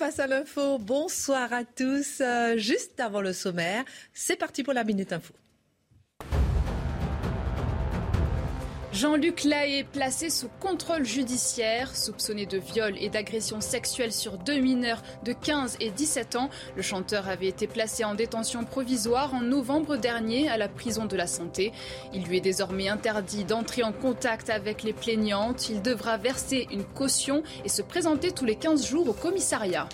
Face à l'info, bonsoir à tous. Euh, juste avant le sommaire, c'est parti pour la Minute Info. Jean-Luc Lahaye placé sous contrôle judiciaire, soupçonné de viol et d'agression sexuelle sur deux mineurs de 15 et 17 ans. Le chanteur avait été placé en détention provisoire en novembre dernier à la prison de la Santé. Il lui est désormais interdit d'entrer en contact avec les plaignantes. Il devra verser une caution et se présenter tous les 15 jours au commissariat.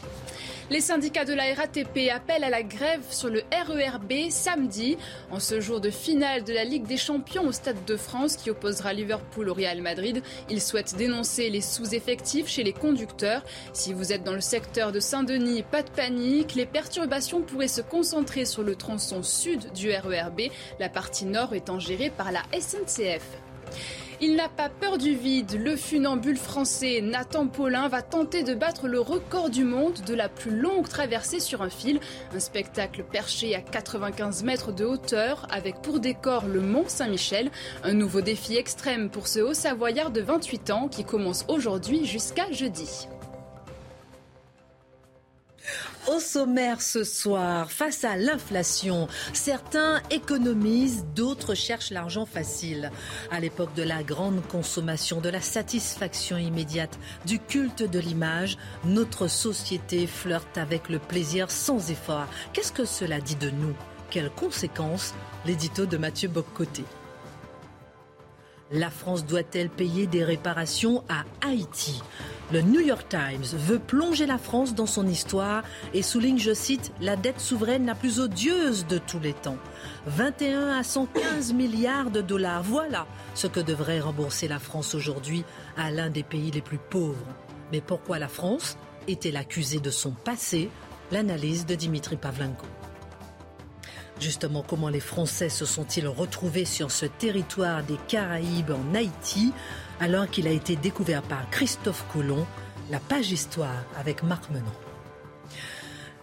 Les syndicats de la RATP appellent à la grève sur le RERB samedi, en ce jour de finale de la Ligue des Champions au Stade de France qui opposera Liverpool au Real Madrid. Ils souhaitent dénoncer les sous-effectifs chez les conducteurs. Si vous êtes dans le secteur de Saint-Denis, pas de panique, les perturbations pourraient se concentrer sur le tronçon sud du RERB, la partie nord étant gérée par la SNCF. Il n'a pas peur du vide. Le funambule français Nathan Paulin va tenter de battre le record du monde de la plus longue traversée sur un fil. Un spectacle perché à 95 mètres de hauteur avec pour décor le Mont Saint-Michel. Un nouveau défi extrême pour ce haut savoyard de 28 ans qui commence aujourd'hui jusqu'à jeudi. Au sommaire ce soir, face à l'inflation, certains économisent, d'autres cherchent l'argent facile. À l'époque de la grande consommation, de la satisfaction immédiate, du culte de l'image, notre société flirte avec le plaisir sans effort. Qu'est-ce que cela dit de nous? Quelles conséquences? L'édito de Mathieu Boccoté. La France doit-elle payer des réparations à Haïti? Le New York Times veut plonger la France dans son histoire et souligne, je cite, la dette souveraine la plus odieuse de tous les temps. 21 à 115 milliards de dollars, voilà ce que devrait rembourser la France aujourd'hui à l'un des pays les plus pauvres. Mais pourquoi la France est-elle accusée de son passé? L'analyse de Dimitri Pavlenko. Justement, comment les Français se sont-ils retrouvés sur ce territoire des Caraïbes en Haïti alors qu'il a été découvert par Christophe Colomb, la page histoire avec Marc Menon.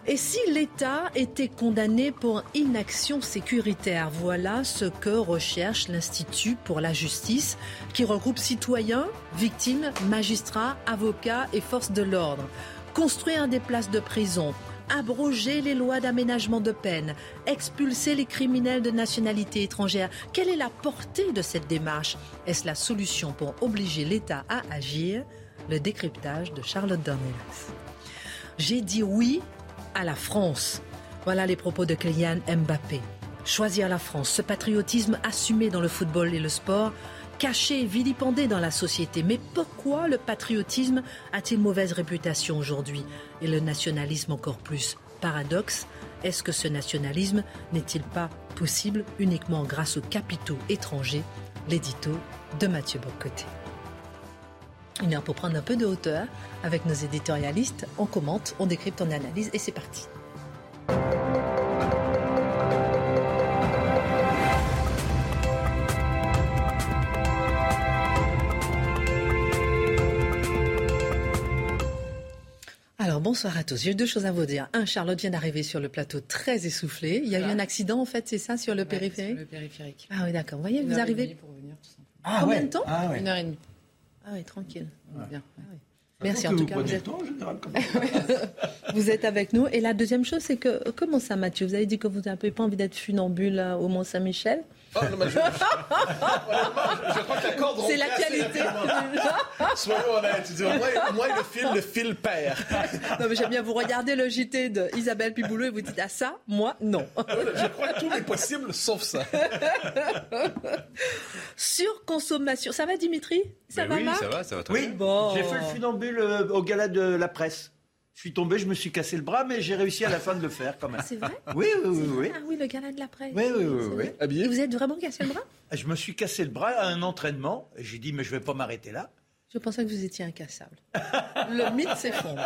Et si l'État était condamné pour inaction sécuritaire? Voilà ce que recherche l'Institut pour la justice, qui regroupe citoyens, victimes, magistrats, avocats et forces de l'ordre. Construire des places de prison, abroger les lois d'aménagement de peine, expulser les criminels de nationalité étrangère. Quelle est la portée de cette démarche? Est-ce la solution pour obliger l'État à agir? Le décryptage de Charlotte Dornelas. J'ai dit oui à la France. Voilà les propos de Kylian Mbappé. Choisir la France, ce patriotisme assumé dans le football et le sport, caché, vilipendé dans la société. Mais pourquoi le patriotisme a-t-il mauvaise réputation aujourd'hui et le nationalisme encore plus Paradoxe, est-ce que ce nationalisme n'est-il pas possible uniquement grâce aux capitaux étrangers? L'édito de Mathieu Bocoté. Une heure pour prendre un peu de hauteur avec nos éditorialistes. On commente, on décrypte, on analyse et c'est parti. Bonsoir à tous. J'ai deux choses à vous dire. Un, Charlotte vient d'arriver sur le plateau très essoufflée. Il y a eu un accident en fait, c'est ça, sur le périphérique Sur le périphérique. Ah oui, d'accord. Vous voyez, Une vous heure et arrivez. demie pour venir, tout simplement. Ah Combien ouais. de temps Ah ouais. Une heure et demie. Ah oui, tranquille. Bien. Merci en tout cas. Vous êtes, temps, en général, vous êtes avec nous. Et la deuxième chose, c'est que comment ça, Mathieu? Vous avez dit que vous n'avez pas envie d'être funambule là, au Mont Saint-Michel Oh, non, mais je, je crois que la corde C'est l'actualité. assez Soyons honnêtes. Moi, moi, le fil, le fil perd. Non, mais j'aime bien vous regarder le JT de Isabelle Piboulot et vous dites à ça, moi non. Je crois que tout est possible, sauf ça. Surconsommation. Ça va, Dimitri? Ça Mais va, oui, Marc? ça va, ça va très Oui, bien. Bon. j'ai fait le funambule euh, au gala de la presse. Je suis tombé, je me suis cassé le bras, mais j'ai réussi à la fin de le faire quand même. C'est vrai Oui, oui, oui, oui. Ah oui, le gala de la presse. Oui, oui, oui, oui. vrai. Habillé Et vous êtes vraiment cassé le bras? Je me suis cassé le bras à un entraînement. J'ai dit, mais je vais pas m'arrêter là. Je pensais que vous étiez incassable. Le mythe s'effondre.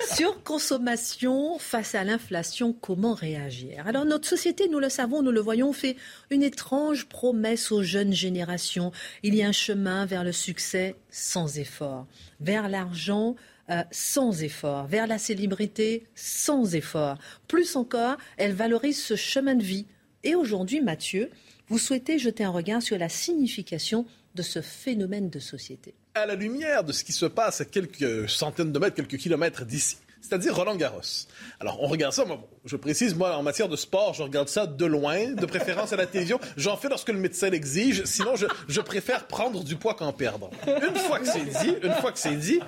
Sur consommation face à l'inflation, comment réagir? Alors notre société, nous le savons, nous le voyons, fait une étrange promesse aux jeunes générations. Il y a un chemin vers le succès sans effort, vers l'argent euh, sans effort, vers la célébrité sans effort. Plus encore, elle valorise ce chemin de vie. Et aujourd'hui, Mathieu, vous souhaitez jeter un regard sur la signification de ce phénomène de société. À la lumière de ce qui se passe à quelques centaines de mètres, quelques kilomètres d'ici, c'est-à-dire Roland Garros. Alors, on regarde ça, moi, je précise, moi, en matière de sport, je regarde ça de loin, de préférence à la télévision. J'en fais lorsque le médecin l'exige, sinon je, préfère prendre du poids qu'en perdre. Une fois que c'est dit, une fois que c'est dit,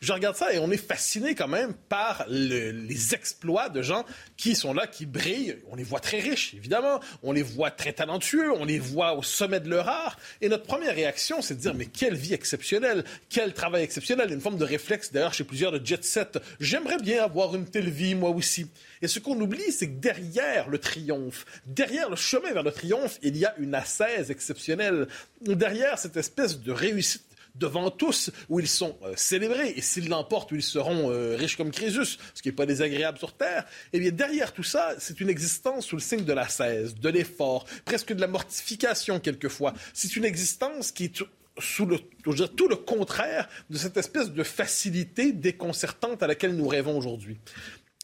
je regarde ça et on est fasciné quand même par le, les exploits de gens qui sont là, qui brillent. On les voit très riches, évidemment. On les voit très talentueux, on les voit au sommet de leur art. Et notre première réaction, c'est de dire, mais quelle vie exceptionnelle, quel travail exceptionnel. Une forme de réflexe, d'ailleurs, chez plusieurs de jet set. J'aimerais bien avoir une telle vie, moi aussi. Et ce qu'on oublie, c'est que derrière le triomphe, derrière le chemin vers le triomphe, il y a une assaise exceptionnelle. Derrière cette espèce de réussite devant tous, où ils sont euh, célébrés, et s'ils l'emportent, où ils seront euh, riches comme Crésus, ce qui n'est pas désagréable sur Terre, eh bien, derrière tout ça, c'est une existence sous le signe de l'assaise, de l'effort, presque de la mortification quelquefois. C'est une existence qui est sous le, dire, tout le contraire de cette espèce de facilité déconcertante à laquelle nous rêvons aujourd'hui.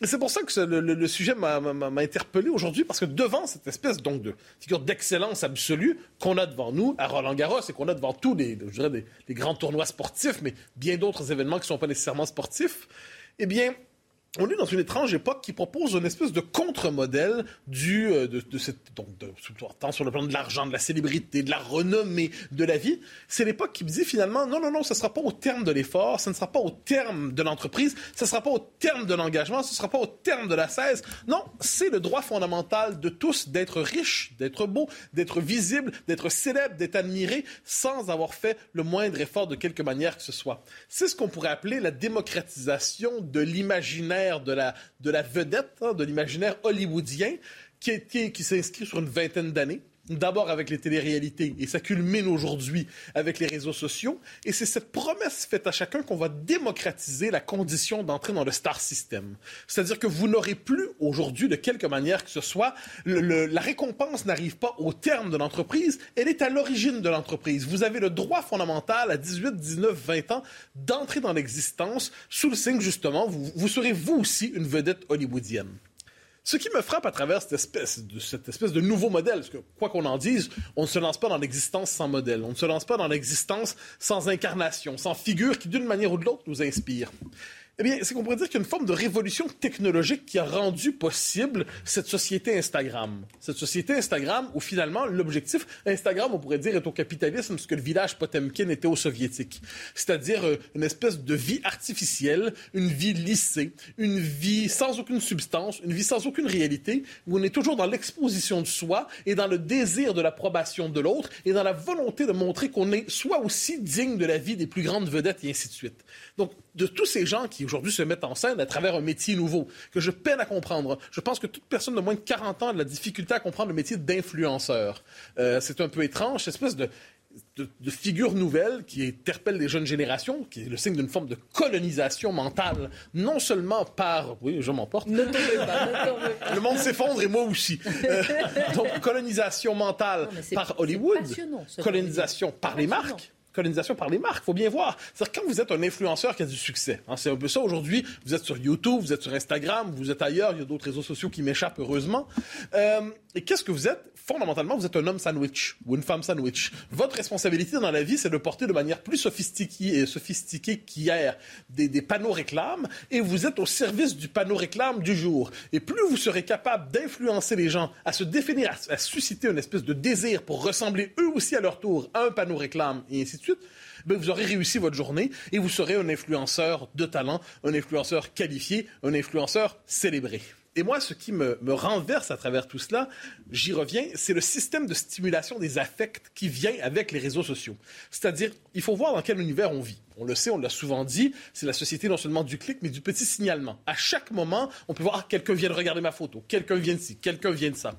C'est pour ça que le, sujet m'a interpellé aujourd'hui, parce que devant cette espèce donc de figure d'excellence absolue qu'on a devant nous à Roland Garros et qu'on a devant tous les, les grands tournois sportifs, mais bien d'autres événements qui ne sont pas nécessairement sportifs, eh bien, on est dans une étrange époque qui propose une espèce de contre-modèle du, euh, de, cette, donc de, tant sur le plan de l'argent, de la célébrité, de la renommée, de la vie. C'est l'époque qui me dit finalement, non, non, non, ce sera pas au terme de l'effort, ce ne sera pas au terme de l'entreprise, ce ne sera pas au terme de l'engagement, ce ne sera pas au terme de la cesse. Non, c'est le droit fondamental de tous d'être riche, d'être beau, d'être visible, d'être célèbre, d'être admiré, sans avoir fait le moindre effort de quelque manière que ce soit. C'est ce qu'on pourrait appeler la démocratisation de l'imaginaire de la, de la vedette, hein, de l'imaginaire hollywoodien, qui, qui s'inscrit sur une vingtaine d'années. D'abord avec les téléréalités, et ça culmine aujourd'hui avec les réseaux sociaux. Et c'est cette promesse faite à chacun qu'on va démocratiser la condition d'entrer dans le star system. C'est-à-dire que vous n'aurez plus aujourd'hui, de quelque manière que ce soit, la récompense n'arrive pas au terme de l'entreprise, elle est à l'origine de l'entreprise. Vous avez le droit fondamental à 18, 19, 20 ans d'entrer dans l'existence sous le signe, justement, vous, vous serez vous aussi une vedette hollywoodienne. Ce qui me frappe à travers cette espèce de, nouveau modèle, parce que quoi qu'on en dise, on ne se lance pas dans l'existence sans modèle, on ne se lance pas dans l'existence sans incarnation, sans figure qui d'une manière ou de l'autre nous inspire. Eh bien, c'est qu'on pourrait dire qu'il y a une forme de révolution technologique qui a rendu possible cette société Instagram? Cette société Instagram où finalement l'objectif, Instagram, on pourrait dire, est au capitalisme ce que le village Potemkin était au soviétique. C'est-à-dire euh, une espèce de vie artificielle, une vie lissée, une vie sans aucune substance, une vie sans aucune réalité, où on est toujours dans l'exposition de soi et dans le désir de l'approbation de l'autre et dans la volonté de montrer qu'on est soit aussi digne de la vie des plus grandes vedettes et ainsi de suite. Donc, de tous ces gens qui aujourd'hui se mettent en scène à travers un métier nouveau, que je peine à comprendre. Je pense que toute personne de moins de 40 ans a de la difficulté à comprendre le métier d'influenceur. Euh, c'est un peu étrange, cette espèce de, de, figure nouvelle qui interpelle les jeunes générations, qui est le signe d'une forme de colonisation mentale, non seulement par... Oui, je m'emporte. Ne pas, Le monde s'effondre et moi aussi. Euh, donc, colonisation mentale par Hollywood, colonisation par les marques colonisation par les marques. Faut bien voir. cest quand vous êtes un influenceur qui a du succès, hein, c'est un peu ça aujourd'hui. Vous êtes sur YouTube, vous êtes sur Instagram, vous êtes ailleurs. Il y a d'autres réseaux sociaux qui m'échappent heureusement. Euh, et qu'est-ce que vous êtes? Fondamentalement, vous êtes un homme sandwich ou une femme sandwich. Votre responsabilité dans la vie, c'est de porter de manière plus sophistiquée, sophistiquée qu'hier des, des panneaux réclames, et vous êtes au service du panneau réclame du jour. Et plus vous serez capable d'influencer les gens à se définir, à, à susciter une espèce de désir pour ressembler eux aussi à leur tour à un panneau réclame, et ainsi de suite, ben vous aurez réussi votre journée et vous serez un influenceur de talent, un influenceur qualifié, un influenceur célébré. Et moi, ce qui me, me renverse à travers tout cela, j'y reviens, c'est le système de stimulation des affects qui vient avec les réseaux sociaux. C'est-à-dire, il faut voir dans quel univers on vit. On le sait, on l'a souvent dit, c'est la société non seulement du clic, mais du petit signalement. À chaque moment, on peut voir, ah, quelqu'un vient de regarder ma photo, quelqu'un vient de ci, quelqu'un vient de ça.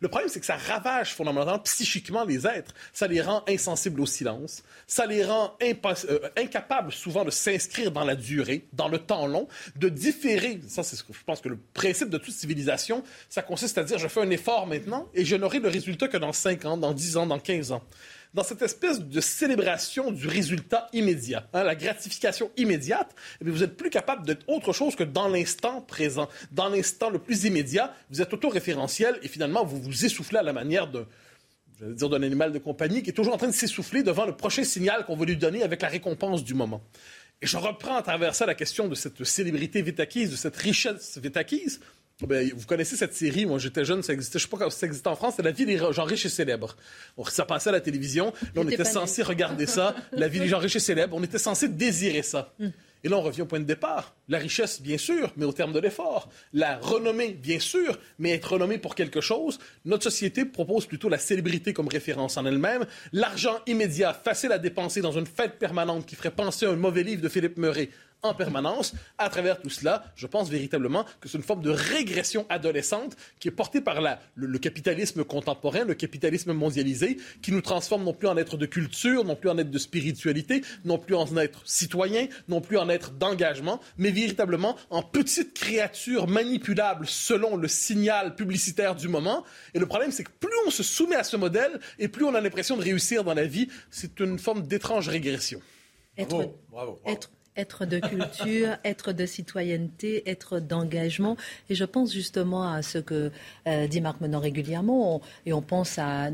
Le problème, c'est que ça ravage fondamentalement psychiquement les êtres. Ça les rend insensibles au silence. Ça les rend euh, incapables souvent de s'inscrire dans la durée, dans le temps long, de différer. Ça, c'est ce que je pense que le principe de toute civilisation, ça consiste à dire, je fais un effort maintenant et je n'aurai le résultat que dans 5 ans, dans 10 ans, dans 15 ans dans cette espèce de célébration du résultat immédiat, hein, la gratification immédiate, eh vous êtes plus capable d'être autre chose que dans l'instant présent. Dans l'instant le plus immédiat, vous êtes autoréférentiel et finalement, vous vous essoufflez à la manière de, dire d'un animal de compagnie qui est toujours en train de s'essouffler devant le prochain signal qu'on veut lui donner avec la récompense du moment. Et je reprends à travers ça la question de cette célébrité vite acquise, de cette richesse vite acquise. Ben, vous connaissez cette série, moi j'étais jeune, ça existait, je sais pas si ça existait en France, c'est La vie des gens riches et célèbres. ça passait à la télévision, là, on était censé regarder ça, La vie des gens riches et célèbres, on était censé désirer ça. Hmm. Et là, on revient au point de départ. La richesse, bien sûr, mais au terme de l'effort. La renommée, bien sûr, mais être renommé pour quelque chose. Notre société propose plutôt la célébrité comme référence en elle-même. L'argent immédiat, facile à dépenser dans une fête permanente qui ferait penser à un mauvais livre de Philippe Murray en permanence. À travers tout cela, je pense véritablement que c'est une forme de régression adolescente qui est portée par la, le, capitalisme contemporain, le capitalisme mondialisé, qui nous transforme non plus en être de culture, non plus en être de spiritualité, non plus en être citoyen, non plus en être d'engagement, mais véritablement en petites créatures manipulables selon le signal publicitaire du moment. Et le problème, c'est que plus on se soumet à ce modèle et plus on a l'impression de réussir dans la vie, c'est une forme d'étrange régression. bravo, bravo être de culture, être de citoyenneté, être d'engagement. Et je pense justement à ce que euh, dit Marc Menon régulièrement, et on pense à,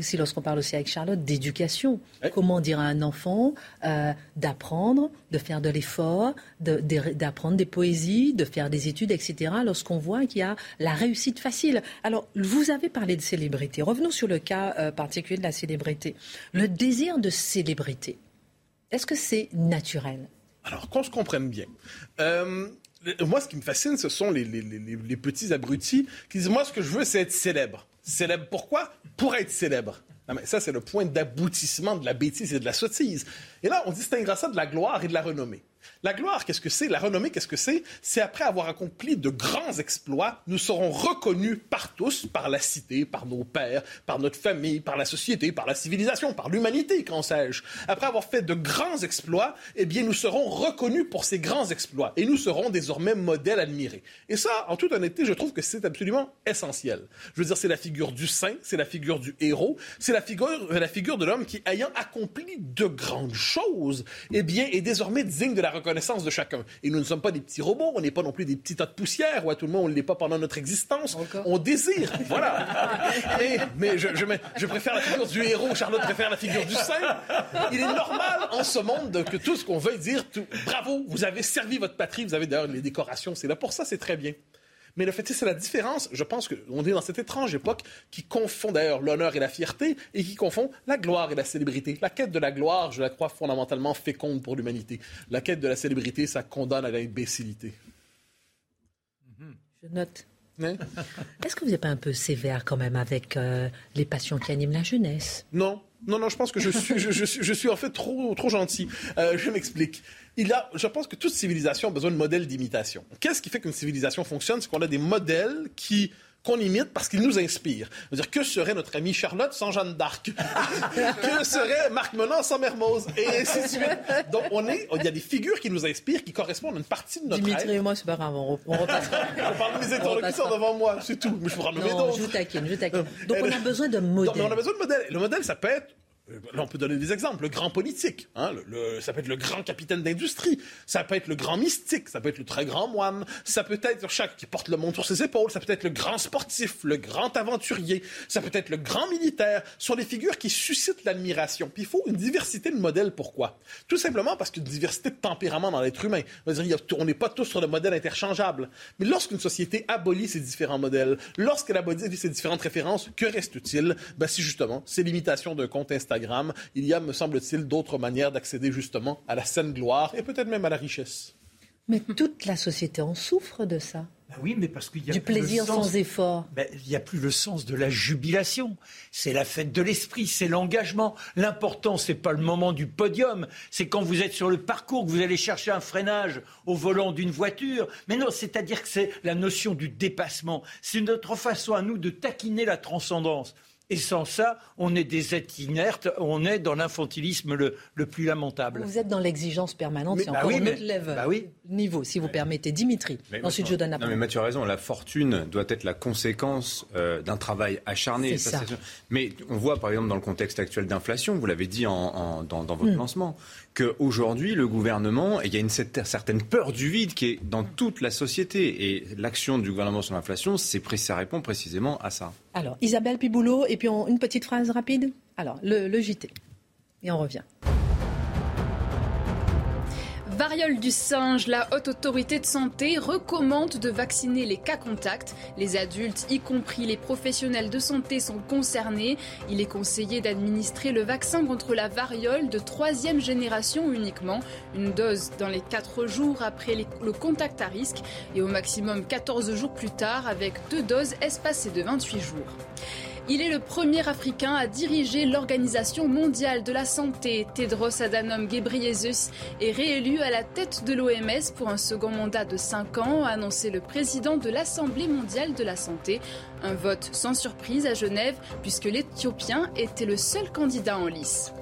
si lorsqu'on parle aussi avec Charlotte, d'éducation. Comment dire à un enfant euh, d'apprendre, de faire de l'effort, d'apprendre des poésies, de faire des études, etc., lorsqu'on voit qu'il y a la réussite facile. Alors, vous avez parlé de célébrité. Revenons sur le cas euh, particulier de la célébrité. Le désir de célébrité. Est-ce que c'est naturel? Alors, qu'on se comprenne bien. Euh, moi, ce qui me fascine, ce sont les, petits abrutis qui disent Moi, ce que je veux, c'est être célèbre. Célèbre pourquoi? Pour être célèbre. Mais ça, c'est le point d'aboutissement de la bêtise et de la sottise. Et là, on distinguera ça de la gloire et de la renommée. La gloire, qu'est-ce que c'est? La renommée, qu'est-ce que c'est? C'est après avoir accompli de grands exploits, nous serons reconnus par tous, par la cité, par nos pères, par notre famille, par la société, par la civilisation, par l'humanité, qu'en sais-je. Après avoir fait de grands exploits, eh bien, nous serons reconnus pour ces grands exploits et nous serons désormais modèles admirés. Et ça, en toute honnêteté, je trouve que c'est absolument essentiel. Je veux dire, c'est la figure du saint, c'est la figure du héros, c'est la figure, la figure de l'homme qui, ayant accompli de grandes choses, eh bien, est désormais digne de la reconnaissance connaissance de chacun. Et nous ne sommes pas des petits robots, on n'est pas non plus des petits tas de poussière, ou à tout le monde, on ne l'est pas pendant notre existence. On désire, voilà. mais je, je, préfère la figure du héros, Charlotte préfère la figure du saint. Il est normal en ce monde que tout ce qu'on veuille dire, tout, bravo, vous avez servi votre patrie, vous avez d'ailleurs les décorations, c'est là pour ça, c'est très bien. Mais le fait, c'est la différence. Je pense qu'on est dans cette étrange époque qui confond d'ailleurs l'honneur et la fierté et qui confond la gloire et la célébrité. La quête de la gloire, je la crois fondamentalement féconde pour l'humanité. La quête de la célébrité, ça condamne à l'imbécilité. Je note. Hein? Est-ce que vous n'êtes pas un peu sévère quand même avec euh, les passions qui animent la jeunesse? Non, non, non, je pense que je suis, je, suis, en fait trop, trop gentil. Euh, je m'explique. Il a, je pense que toute civilisation a besoin de modèles d'imitation. Qu'est-ce qui fait qu'une civilisation fonctionne? C'est qu'on a des modèles qui qu'on imite parce qu'ils nous inspirent. dire, que serait notre amie Charlotte sans Jeanne d'Arc? Que serait Marc Menon sans Mermoz? Et ainsi de suite. Donc, on est, il y a des figures qui nous inspirent, qui correspondent à une partie de notre Dimitri et moi, c'est pas grave, on, on repassera. on parle de mes interlocuteurs devant moi, c'est tout. Mais je vous nommer d'autres. Je vous taquine, je vous taquine. Donc, on a besoin de modèles. on a besoin de modèles. Le modèle, ça peut être euh, là, on peut donner des exemples. Le grand politique, hein, ça peut être le grand capitaine d'industrie, ça peut être le grand mystique, ça peut être le très grand moine, ça peut être chaque qui porte le monde sur ses épaules, ça peut être le grand sportif, le grand aventurier, ça peut être le grand militaire. Ce sont des figures qui suscitent l'admiration. Il faut une diversité de modèles. Pourquoi? Tout simplement parce qu'il y a une diversité de tempérament dans l'être humain. On n'est pas tous sur le modèle interchangeable. Mais lorsqu'une société abolit ces différents modèles, lorsqu'elle abolit ces différentes références, que reste-t-il? Ben, Si justement, c'est l'imitation d'un compte Instagram il y a, me semble-t-il, d'autres manières d'accéder justement à la saine gloire et peut-être même à la richesse. Mais toute la société en souffre de ça. Bah oui, mais parce qu'il y a du plus le plaisir sens- sans effort. Ben, il n'y a plus le sens de la jubilation. C'est la fête de l'esprit, c'est l'engagement. L'important, c'est pas le moment du podium, c'est quand vous êtes sur le parcours, que vous allez chercher un freinage au volant d'une voiture. Mais non, c'est-à-dire que c'est la notion du dépassement. C'est notre façon à nous de taquiner la transcendance. Et sans ça, on est des êtres inertes, on est dans l'infantilisme le, le plus lamentable. Vous êtes dans l'exigence permanente, Mais- c'est bah encore oui, mais- autre level. bah oui. niveau, si vous permettez. Dimitri, Mais ensuite je donne la Non, mais parole. Mathieu a raison. La fortune doit être la conséquence euh, d'un travail acharné. C'est ça. sûr. Mais on voit, par exemple, dans le contexte actuel d'inflation, vous l'avez dit en- en- dans, dans Hmm. votre lancement, qu'aujourd'hui, le gouvernement, et il y a une cer- certaine peur du vide qui est dans toute la société. Et l'action du gouvernement sur l'inflation, ça répond précisément à ça. Alors, Isabelle Piboulot, et puis on- une petite phrase rapide. Alors, le, le JT. Et on revient. Variole du singe, la haute autorité de santé recommande de vacciner les cas contacts. Les adultes, y compris les professionnels de santé, sont concernés. Il est conseillé d'administrer le vaccin contre la variole de troisième génération uniquement. Une dose dans les 4 jours après le contact à risque et au maximum 14 jours plus tard avec deux doses espacées de 28 jours. Il est le premier Africain à diriger l'Organisation mondiale de la santé. Tedros Adhanom Ghebreyesus est réélu à la tête de l'OMS pour un second mandat de 5 ans, a annoncé le président de l'Assemblée mondiale de la santé. Un vote sans surprise à Genève, puisque l'Éthiopien était le seul candidat en lice.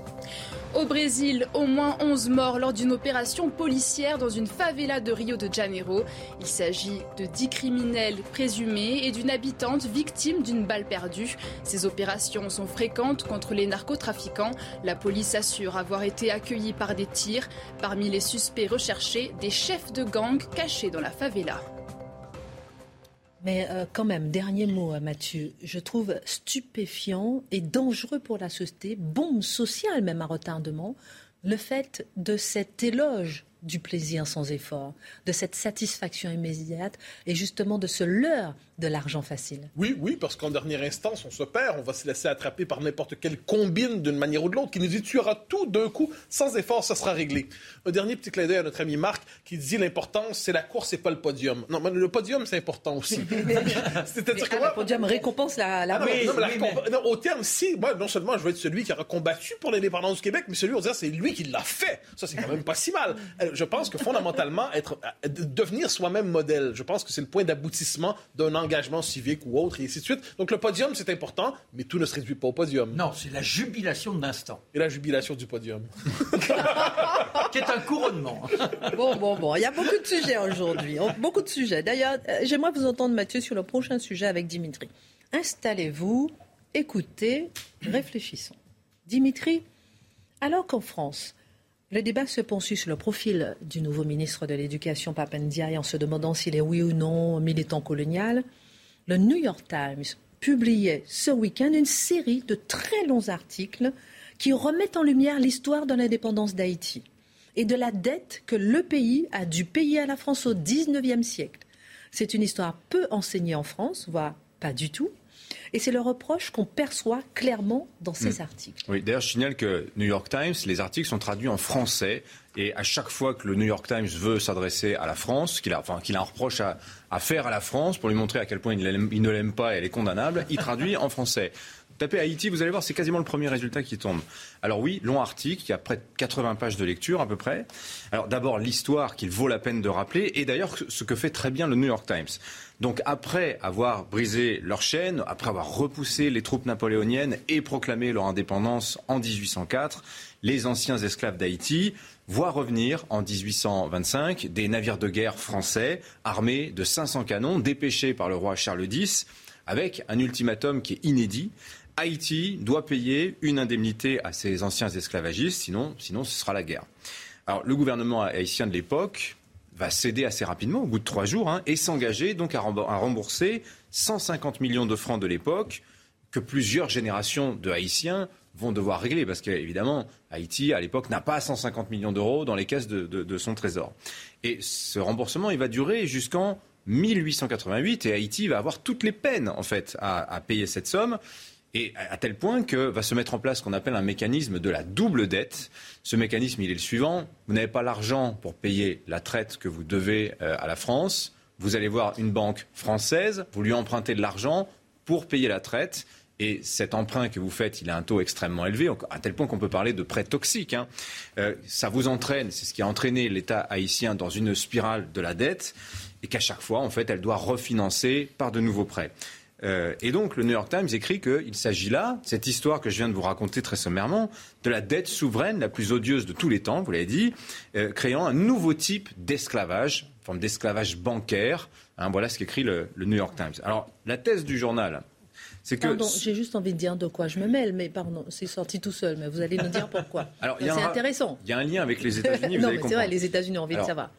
Au Brésil, au moins 11 morts lors d'une opération policière dans une favela de Rio de Janeiro. Il s'agit de 10 criminels présumés et d'une habitante victime d'une balle perdue. Ces opérations sont fréquentes contre les narcotrafiquants. La police assure avoir été accueillie par des tirs. Parmi les suspects recherchés, des chefs de gang cachés dans la favela. Mais euh, quand même, dernier mot, euh, Mathieu. Je trouve stupéfiant et dangereux pour la société, bombe sociale même à retardement, le fait de cet éloge du plaisir sans effort, de cette satisfaction immédiate et justement de ce leurre de l'argent facile. Oui, oui, parce qu'en dernière instance, on se perd, on va se laisser attraper par n'importe quelle combine d'une manière ou de l'autre qui nous dit tu auras tout d'un coup, sans effort, ça sera réglé. Un dernier petit clin d'œil à notre ami Marc qui dit l'importance, c'est la course et pas le podium. Non, mais le podium, c'est important aussi. C'est-à-dire que Ah, moi, le podium récompense la, la ah non, mais- mais la non, au terme, si, moi, non seulement je veux être celui qui aura combattu pour l'indépendance du Québec, mais celui, on va dire, c'est lui qui l'a fait. Ça, c'est quand même pas si mal. Je pense que fondamentalement, être, de- devenir soi-même modèle, je pense que c'est le point d'aboutissement d'un engagement civique ou autre, et ainsi de suite. Donc le podium, c'est important, mais tout ne se réduit pas au podium. Non, c'est la jubilation de l'instant, Et la jubilation du podium. qui est un couronnement. Bon, bon, bon. Il y a beaucoup de sujets aujourd'hui. Oh, Beaucoup de sujets. D'ailleurs, euh, j'aimerais vous entendre, Mathieu, sur le prochain sujet avec Dimitri. Installez-vous, écoutez, réfléchissons. Dimitri, alors qu'en France, le débat se poursuit sur le profil du nouveau ministre de l'Éducation, Papendiaï, en se demandant s'il est oui ou non militant colonial, le New York Times publiait ce week-end une série de très longs articles qui remettent en lumière l'histoire de l'indépendance d'Haïti et de la dette que le pays a dû payer à la France au XIXe siècle. C'est une histoire peu enseignée en France, voire pas du tout. Et c'est le reproche qu'on perçoit clairement dans ces articles. Oui, d'ailleurs, je signale que New York Times, les articles sont traduits en français. Et à chaque fois que le New York Times veut s'adresser à la France, qu'il a, enfin, qu'il a un reproche à, à faire à la France pour lui montrer à quel point il, il ne l'aime pas et elle est condamnable, il traduit en français. Tapez Haïti, vous allez voir, c'est quasiment le premier résultat qui tombe. Alors oui, long article, il y a près de 80 pages de lecture à peu près. Alors d'abord l'histoire qu'il vaut la peine de rappeler, et d'ailleurs ce que fait très bien le New York Times. Donc après avoir brisé leur chaîne, après avoir repoussé les troupes napoléoniennes et proclamé leur indépendance en 1804, les anciens esclaves d'Haïti voient revenir en 1825 des navires de guerre français armés de 500 canons dépêchés par le roi Charles X avec un ultimatum qui est inédit. Haïti doit payer une indemnité à ses anciens esclavagistes, sinon, sinon ce sera la guerre. Alors le gouvernement haïtien de l'époque va céder assez rapidement, au bout de trois jours, hein, et s'engager donc à rembour- à rembourser 150 millions de francs de l'époque que plusieurs générations de Haïtiens vont devoir régler, parce qu'évidemment, Haïti, à l'époque, n'a pas 150 millions d'euros dans les caisses de, son trésor. Et ce remboursement, il va durer jusqu'en 1888, et Haïti va avoir toutes les peines, en fait, à payer cette somme. Et à tel point que va se mettre en place ce qu'on appelle un mécanisme de la double dette. Ce mécanisme, il est le suivant. Vous n'avez pas l'argent pour payer la traite que vous devez euh, à la France. vous allez voir une banque française, vous lui empruntez de l'argent pour payer la traite. Et cet emprunt que vous faites, il a un taux extrêmement élevé, à tel point qu'on peut parler de prêt toxique. Hein. Euh, ça vous entraîne, c'est ce qui a entraîné l'État haïtien dans une spirale de la dette, et qu'à chaque fois, en fait, elle doit refinancer par de nouveaux prêts. Euh, et donc, le New York Times écrit qu'il s'agit là, cette histoire que je viens de vous raconter très sommairement, de la dette souveraine la plus odieuse de tous les temps, vous l'avez dit, euh, créant un nouveau type d'esclavage, forme d'esclavage bancaire. Hein, voilà ce qu'écrit le, le New York Times. Alors, la thèse du journal, Pardon, j'ai juste envie de dire de quoi je me mêle, mais pardon, c'est sorti tout seul, mais vous allez nous dire pourquoi. c'est intéressant. Il y a un lien avec les États-Unis. non, mais c'est vrai, les États-Unis ont envie de savoir.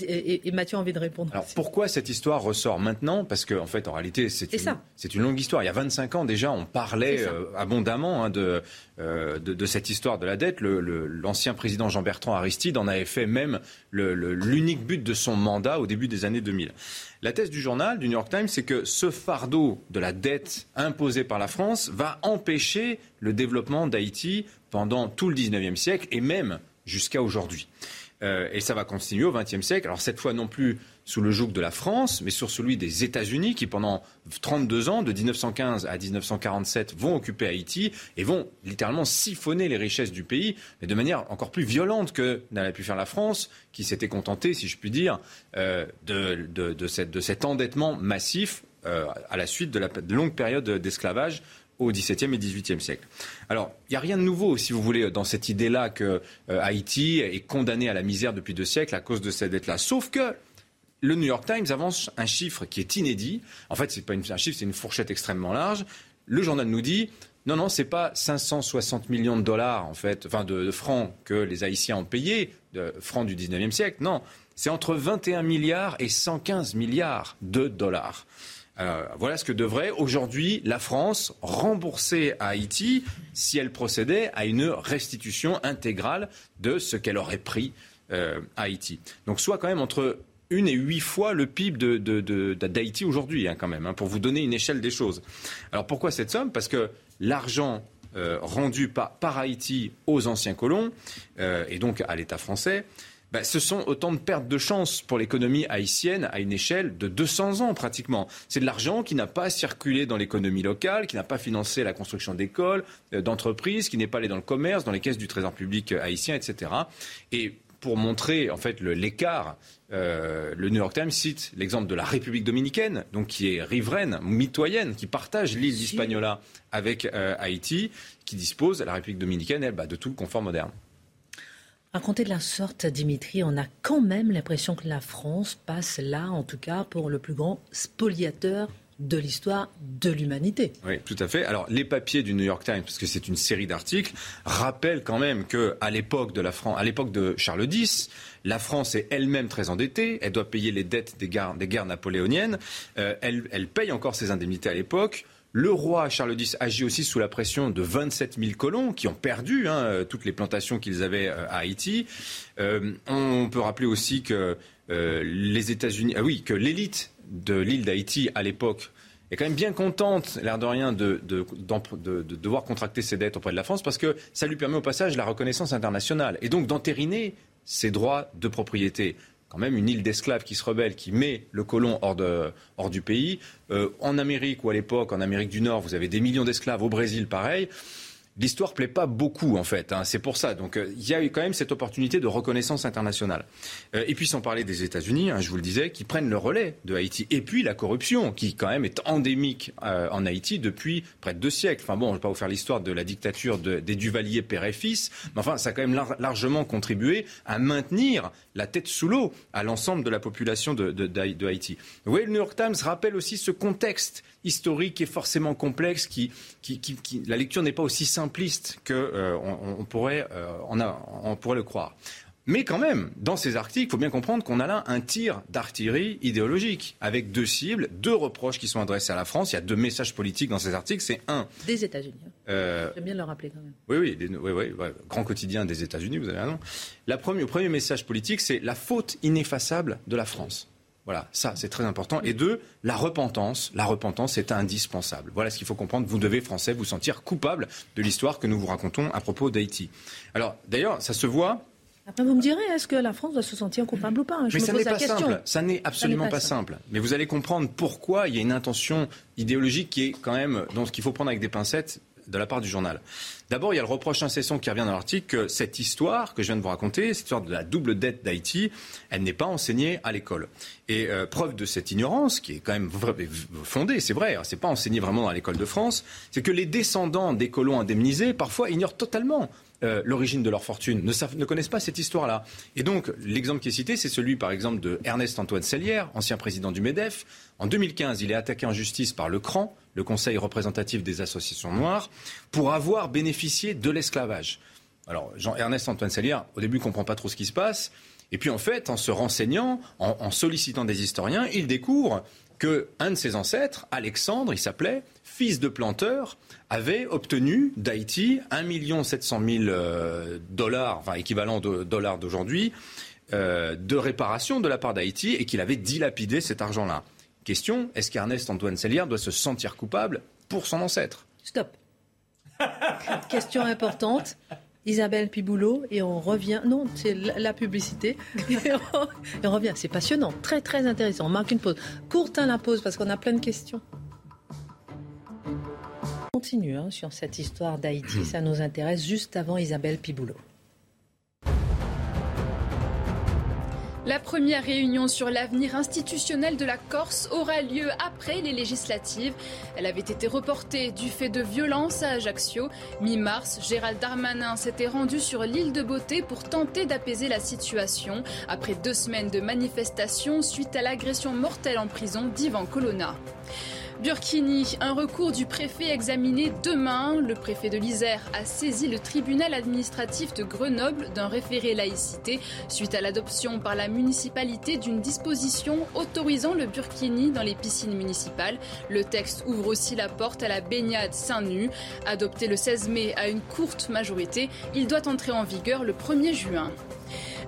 Et, Mathieu a envie de répondre. Alors pourquoi cette histoire ressort maintenant? Parce qu'en en fait, en réalité, c'est une, une, longue histoire. Il y a 25 ans déjà, on parlait euh, abondamment hein, de, euh, de, de, cette histoire de la dette. L'ancien président Jean-Bertrand Aristide en avait fait même l'unique but de son mandat au début des années 2000. La thèse du journal, du New York Times, c'est que ce fardeau de la dette imposée par la France va empêcher le développement d'Haïti pendant tout le 19e siècle et même jusqu'à aujourd'hui. Euh, et ça va continuer au XXe siècle. Alors cette fois non plus sous le joug de la France, mais sur celui des États-Unis qui, pendant 32 ans, de 1915 à 1947, vont occuper Haïti et vont littéralement siphonner les richesses du pays, mais de manière encore plus violente que n'avait pu faire la France, qui s'était contentée, si je puis dire, euh, de, cet endettement massif euh, à la suite de la longue période d'esclavage au XVIIe et XVIIIe siècle. Alors, il n'y a rien de nouveau, si vous voulez, dans cette idée-là que euh, Haïti est condamné à la misère depuis deux siècles à cause de cette dette-là. Sauf que le New York Times avance un chiffre qui est inédit. En fait, ce n'est pas un chiffre, c'est une fourchette extrêmement large. Le journal nous dit non, non, ce n'est pas 560 millions de dollars, en fait, enfin de, francs que les Haïtiens ont payés, de francs du 19e siècle. Non, c'est entre 21 milliards et 115 milliards de dollars. Euh, voilà ce que devrait aujourd'hui la France rembourser à Haïti si elle procédait à une restitution intégrale de ce qu'elle aurait pris euh, à Haïti. Donc soit quand même entre une et huit fois le PIB d'Haïti aujourd'hui, hein, quand même, hein, pour vous donner une échelle des choses. Alors pourquoi cette somme? Parce que l'argent euh, rendu par, Haïti aux anciens colons, et donc à l'État français, bah, ce sont autant de pertes de chance pour l'économie haïtienne à une échelle de 200 ans pratiquement. C'est de l'argent qui n'a pas circulé dans l'économie locale, qui n'a pas financé la construction d'écoles, euh, d'entreprises, qui n'est pas allé dans le commerce, dans les caisses du Trésor public euh, haïtien, etc. Et pour montrer en fait l'écart, euh, le New York Times cite l'exemple de la République dominicaine, donc qui est riveraine, mitoyenne, qui partage l'île d'Hispaniola avec Haïti, qui dispose, la République dominicaine, elle, bah, de tout le confort moderne. Racontez de la sorte, Dimitri, on a quand même l'impression que la France passe là, en tout cas, pour le plus grand spoliateur de l'histoire de l'humanité. Oui, tout à fait. Alors, les papiers du New York Times, parce que c'est une série d'articles, rappellent quand même que à l'époque de de Charles X, la France est elle-même très endettée. Elle doit payer les dettes des guerres, des guerres napoléoniennes. Euh, elle, elle paye encore ses indemnités à l'époque. Le roi Charles X agit aussi sous la pression de 27 000 colons qui ont perdu hein, toutes les plantations qu'ils avaient euh, à Haïti. Euh, on peut rappeler aussi que euh, les États-Unis, ah que l'élite de l'île d'Haïti à l'époque est quand même bien contente, l'air de rien, de, de, devoir contracter ses dettes auprès de la France parce que ça lui permet au passage la reconnaissance internationale et donc d'entériner ses droits de propriété quand même une île d'esclaves qui se rebelle, qui met le colon hors, de, hors du pays. Euh, en Amérique ou à l'époque, en Amérique du Nord, vous avez des millions d'esclaves, au Brésil pareil l'histoire plaît pas beaucoup en fait. Hein. C'est pour ça. Donc euh, il y a quand même cette opportunité de reconnaissance internationale. Euh, et puis sans parler des États-Unis, hein, je vous le disais, qui prennent le relais de Haïti. Et puis la corruption, qui quand même est endémique en Haïti depuis près de deux siècles. Enfin bon, je ne vais pas vous faire l'histoire de la dictature des Duvalier père et fils, mais enfin ça a quand même largement contribué à maintenir la tête sous l'eau à l'ensemble de la population de, Haïti. Le New York Times rappelle aussi ce contexte historique est forcément complexe, qui, la lecture n'est pas aussi simpliste qu'on euh, euh, on, pourrait le croire. Mais quand même, dans ces articles, il faut bien comprendre qu'on a là un tir d'artillerie idéologique, avec deux cibles, deux reproches qui sont adressés à la France. Il y a deux messages politiques dans ces articles. C'est un. Des États-Unis. Hein. Euh, J'aime bien le rappeler quand même. Oui, oui, oui, oui, grand quotidien des États-Unis, vous avez raison. La première, le premier message politique, c'est la faute ineffaçable de la France. Voilà, ça c'est très important. Et deux, la repentance. La repentance est indispensable. Voilà ce qu'il faut comprendre. Vous devez, Français, vous sentir coupable de l'histoire que nous vous racontons à propos d'Haïti. Alors, d'ailleurs, ça se voit Après, vous me direz, est-ce que la France doit se sentir coupable ou pas Je Mais ça n'est pas simple. Ça n'est absolument pas, simple. Mais vous allez comprendre pourquoi il y a une intention idéologique qui est quand même, donc qu'il faut prendre avec des pincettes de la part du journal. D'abord, il y a le reproche incessant qui revient dans l'article que cette histoire que je viens de vous raconter, cette histoire de la double dette d'Haïti, elle n'est pas enseignée à l'école. Et euh, preuve de cette ignorance, qui est quand même fondée, c'est vrai, hein, c'est pas enseigné vraiment dans l'école de France, c'est que les descendants des colons indemnisés, parfois, ignorent totalement euh, l'origine de leur fortune, ne, connaissent pas cette histoire-là. Et donc, l'exemple qui est cité, c'est celui, par exemple, de Ernest Antoine Sellière, ancien président du MEDEF. En 2015, il est attaqué en justice par le CRAN, le Conseil représentatif des associations noires, pour avoir bénéficié de l'esclavage. Alors, Jean-Ernest Antoine Sellière, au début, comprend pas trop ce qui se passe. Et puis, en fait, en se renseignant, en, en sollicitant des historiens, il découvre que un de ses ancêtres, Alexandre, il s'appelait, fils de planteur, avait obtenu d'Haïti 1 700 000 dollars, enfin équivalent de dollars d'aujourd'hui, euh, de réparation de la part d'Haïti et qu'il avait dilapidé cet argent-là. Question, est-ce qu'Ernest Antoine Sellière doit se sentir coupable pour son ancêtre? Stop. Question importante. Isabelle Piboulot et on revient. Non, c'est la publicité. Et on, revient. C'est passionnant, très très intéressant. On marque une pause. Courte la pause parce qu'on a plein de questions continue hein, sur cette histoire d'Haïti. Ça nous intéresse juste avant Isabelle Piboulot. La première réunion sur l'avenir institutionnel de la Corse aura lieu après les législatives. Elle avait été reportée du fait de violences à Ajaccio. Mi-mars, Gérald Darmanin s'était rendu sur l'île de Beauté pour tenter d'apaiser la situation après deux semaines de manifestations suite à l'agression mortelle en prison d'Ivan Colonna. Burkini, un recours du préfet examiné demain. Le préfet de l'Isère a saisi le tribunal administratif de Grenoble d'un référé laïcité suite à l'adoption par la municipalité d'une disposition autorisant le burkini dans les piscines municipales. Le texte ouvre aussi la porte à la baignade seins nus. Adopté le 16 mai à une courte majorité, il doit entrer en vigueur le 1er juin.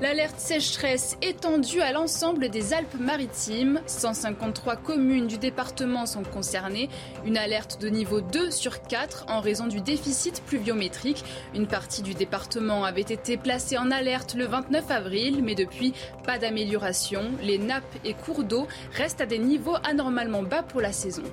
L'alerte sécheresse étendue à l'ensemble des Alpes-Maritimes. 153 communes du département sont concernées. Une alerte de niveau 2 sur 4 en raison du déficit pluviométrique. Une partie du département avait été placée en alerte le 29 avril, mais depuis, pas d'amélioration. Les nappes et cours d'eau restent à des niveaux anormalement bas pour la saison.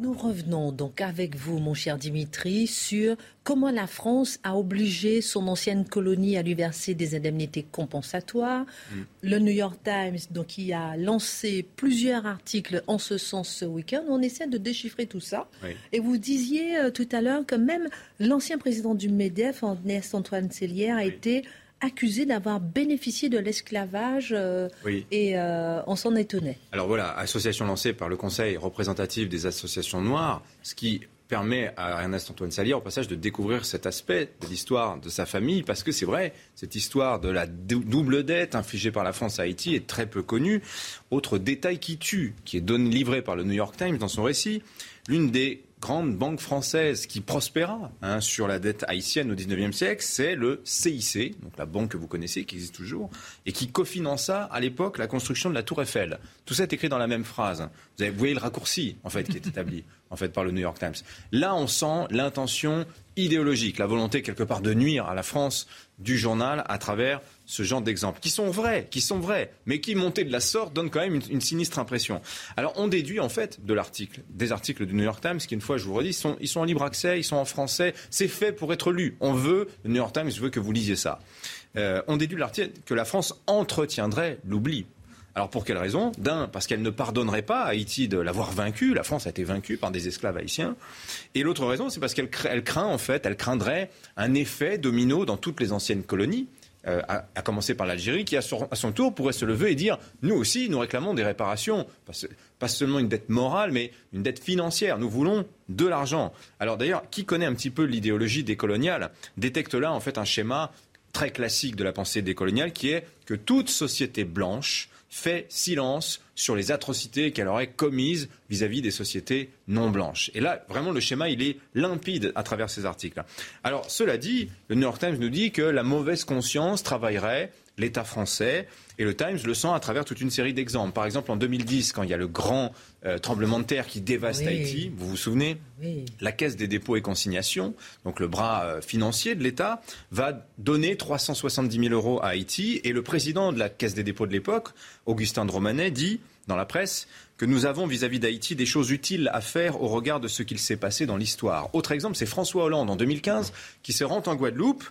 Nous revenons donc avec vous, mon cher Dimitri, sur comment la France a obligé son ancienne colonie à lui verser des indemnités compensatoires. Mm. Le New York Times, donc, qui a lancé plusieurs articles en ce sens ce week-end. On essaie de déchiffrer tout ça. Et vous disiez euh, tout à l'heure que même l'ancien président du MEDEF, Ernest Antoine Cellière, a été accusé d'avoir bénéficié de l'esclavage euh, et euh, on s'en étonnait. Alors voilà, association lancée par le Conseil représentatif des associations noires, ce qui permet à Ernest Antoine Salier, au passage, de découvrir cet aspect de l'histoire de sa famille, parce que c'est vrai, cette histoire de la double dette infligée par la France à Haïti est très peu connue. Autre détail qui tue, qui est donné, livré par le New York Times dans son récit, l'une des grande banque française qui prospéra hein, sur la dette haïtienne au XIXe siècle, c'est le CIC, donc la banque que vous connaissez, qui existe toujours, et qui cofinança à l'époque la construction de la Tour Eiffel. Tout ça est écrit dans la même phrase. Vous, avez, vous voyez le raccourci, en fait, qui est établi en fait, par le New York Times. Là, on sent l'intention idéologique, la volonté quelque part de nuire à la France du journal à travers ce genre d'exemples, qui sont vrais, qui sont vrais, mais qui, montés de la sorte, donnent quand même une, sinistre impression. Alors, on déduit en fait de l'article, des articles du New York Times, qui, une fois, je vous redis, sont, ils sont en libre accès, ils sont en français, c'est fait pour être lu. On veut, le New York Times veut que vous lisiez ça. Euh, on déduit de l'article que la France entretiendrait l'oubli. Alors pour quelle raison? D'un, parce qu'elle ne pardonnerait pas à Haïti de l'avoir vaincu. La France a été vaincue par des esclaves haïtiens. Et l'autre raison, c'est parce qu'elle craint en fait, elle craindrait un effet domino dans toutes les anciennes colonies. Euh, à, commencer par l'Algérie, qui à son, tour pourrait se lever et dire nous aussi, nous réclamons des réparations, pas, seulement une dette morale, mais une dette financière. Nous voulons de l'argent. Alors d'ailleurs, qui connaît un petit peu l'idéologie décoloniale détecte là en fait un schéma très classique de la pensée décoloniale qui est que toute société blanche fait silence sur les atrocités qu'elle aurait commises vis-à-vis des sociétés non blanches. Et là, vraiment, le schéma, il est limpide à travers ces articles. Alors, cela dit, le New York Times nous dit que la mauvaise conscience travaillerait l'État français. Et le Times le sent à travers toute une série d'exemples. Par exemple, en 2010, quand il y a le grand euh, tremblement de terre qui dévaste Haïti, vous vous souvenez La Caisse des dépôts et consignations, donc le bras euh, financier de l'État, va donner 370 000 euros à Haïti. Et le président de la Caisse des dépôts de l'époque, Augustin de Romanet, dit dans la presse que nous avons vis-à-vis d'Haïti des choses utiles à faire au regard de ce qu'il s'est passé dans l'histoire. Autre exemple, c'est François Hollande en 2015 qui se rend en Guadeloupe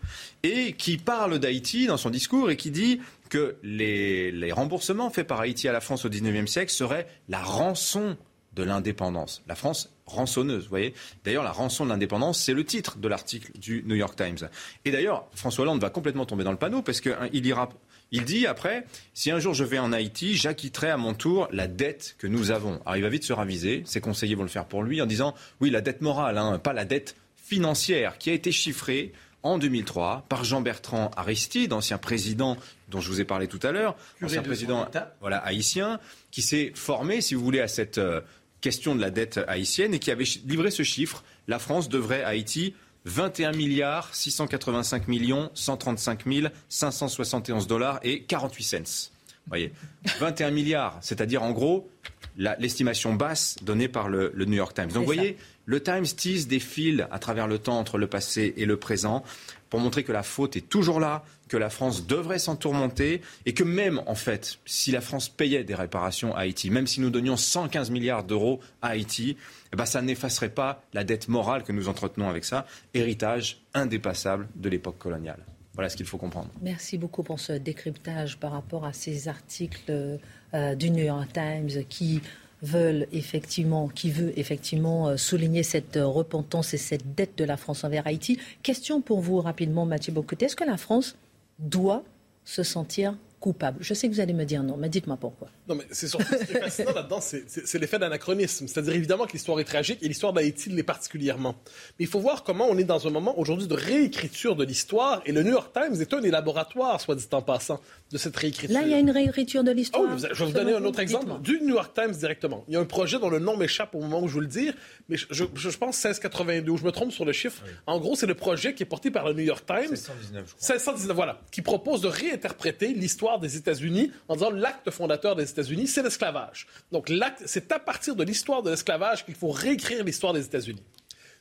et qui parle d'Haïti dans son discours et qui dit que les, les, remboursements faits par Haïti à la France au XIXe siècle seraient la rançon de l'indépendance. La France rançonneuse, vous voyez. D'ailleurs, la rançon de l'indépendance, c'est le titre de l'article du New York Times. Et d'ailleurs, François Hollande va complètement tomber dans le panneau parce qu'il ira il dit après, si un jour je vais en Haïti, j'acquitterai à mon tour la dette que nous avons. Alors il va vite se raviser, ses conseillers vont le faire pour lui en disant, oui, la dette morale, hein, pas la dette financière, qui a été chiffrée en 2003 par Jean-Bertrand Aristide, ancien président dont je vous ai parlé tout à l'heure, ancien président voilà, haïtien, qui s'est formé, si vous voulez, à cette euh, question de la dette haïtienne et qui avait livré ce chiffre. La France devrait à Haïti 21 milliards 685 millions 135 571 dollars et 48 cents. Voyez, 21 milliards, c'est-à-dire en gros l'estimation basse donnée par le, New York Times. Donc vous voyez, le Times tisse des fils à travers le temps entre le passé et le présent pour montrer que la faute est toujours là, que la France devrait s'en tourmenter et que même, en fait, si la France payait des réparations à Haïti, même si nous donnions 115 milliards d'euros à Haïti, eh ben, ça n'effacerait pas la dette morale que nous entretenons avec ça, héritage indépassable de l'époque coloniale. Voilà ce qu'il faut comprendre. Merci beaucoup pour ce décryptage par rapport à ces articles euh, du New York Times qui veulent effectivement, qui veut effectivement euh, souligner cette euh, repentance et cette dette de la France envers Haïti. Question pour vous rapidement, Mathieu Bocoté. Est-ce que la France doit se sentir coupable Je sais que vous allez me dire non, mais dites-moi pourquoi. Non, mais c'est surtout ce qui est fascinant là-dedans, c'est l'effet d'anachronisme. C'est-à-dire évidemment que l'histoire est tragique et l'histoire d'Haïti l'est particulièrement. Mais il faut voir comment on est dans un moment aujourd'hui de réécriture de l'histoire et le New York Times est un des laboratoires, soit dit en passant, de cette réécriture. Là, il y a une réécriture de l'histoire. Oh, je vais vous donner un autre exemple du New York Times directement. Il y a un projet dont le nom m'échappe au moment où je veux le dire, mais je, je, pense 1682, je me trompe sur le chiffre. En gros, c'est le projet qui est porté par le New York Times. 1619, je crois. 1619, voilà. Qui propose de réinterpréter l'histoire des États-Unis en disant l'acte fondateur des États-Unis, c'est l'esclavage. Donc, c'est à partir de l'histoire de l'esclavage qu'il faut réécrire l'histoire des États-Unis.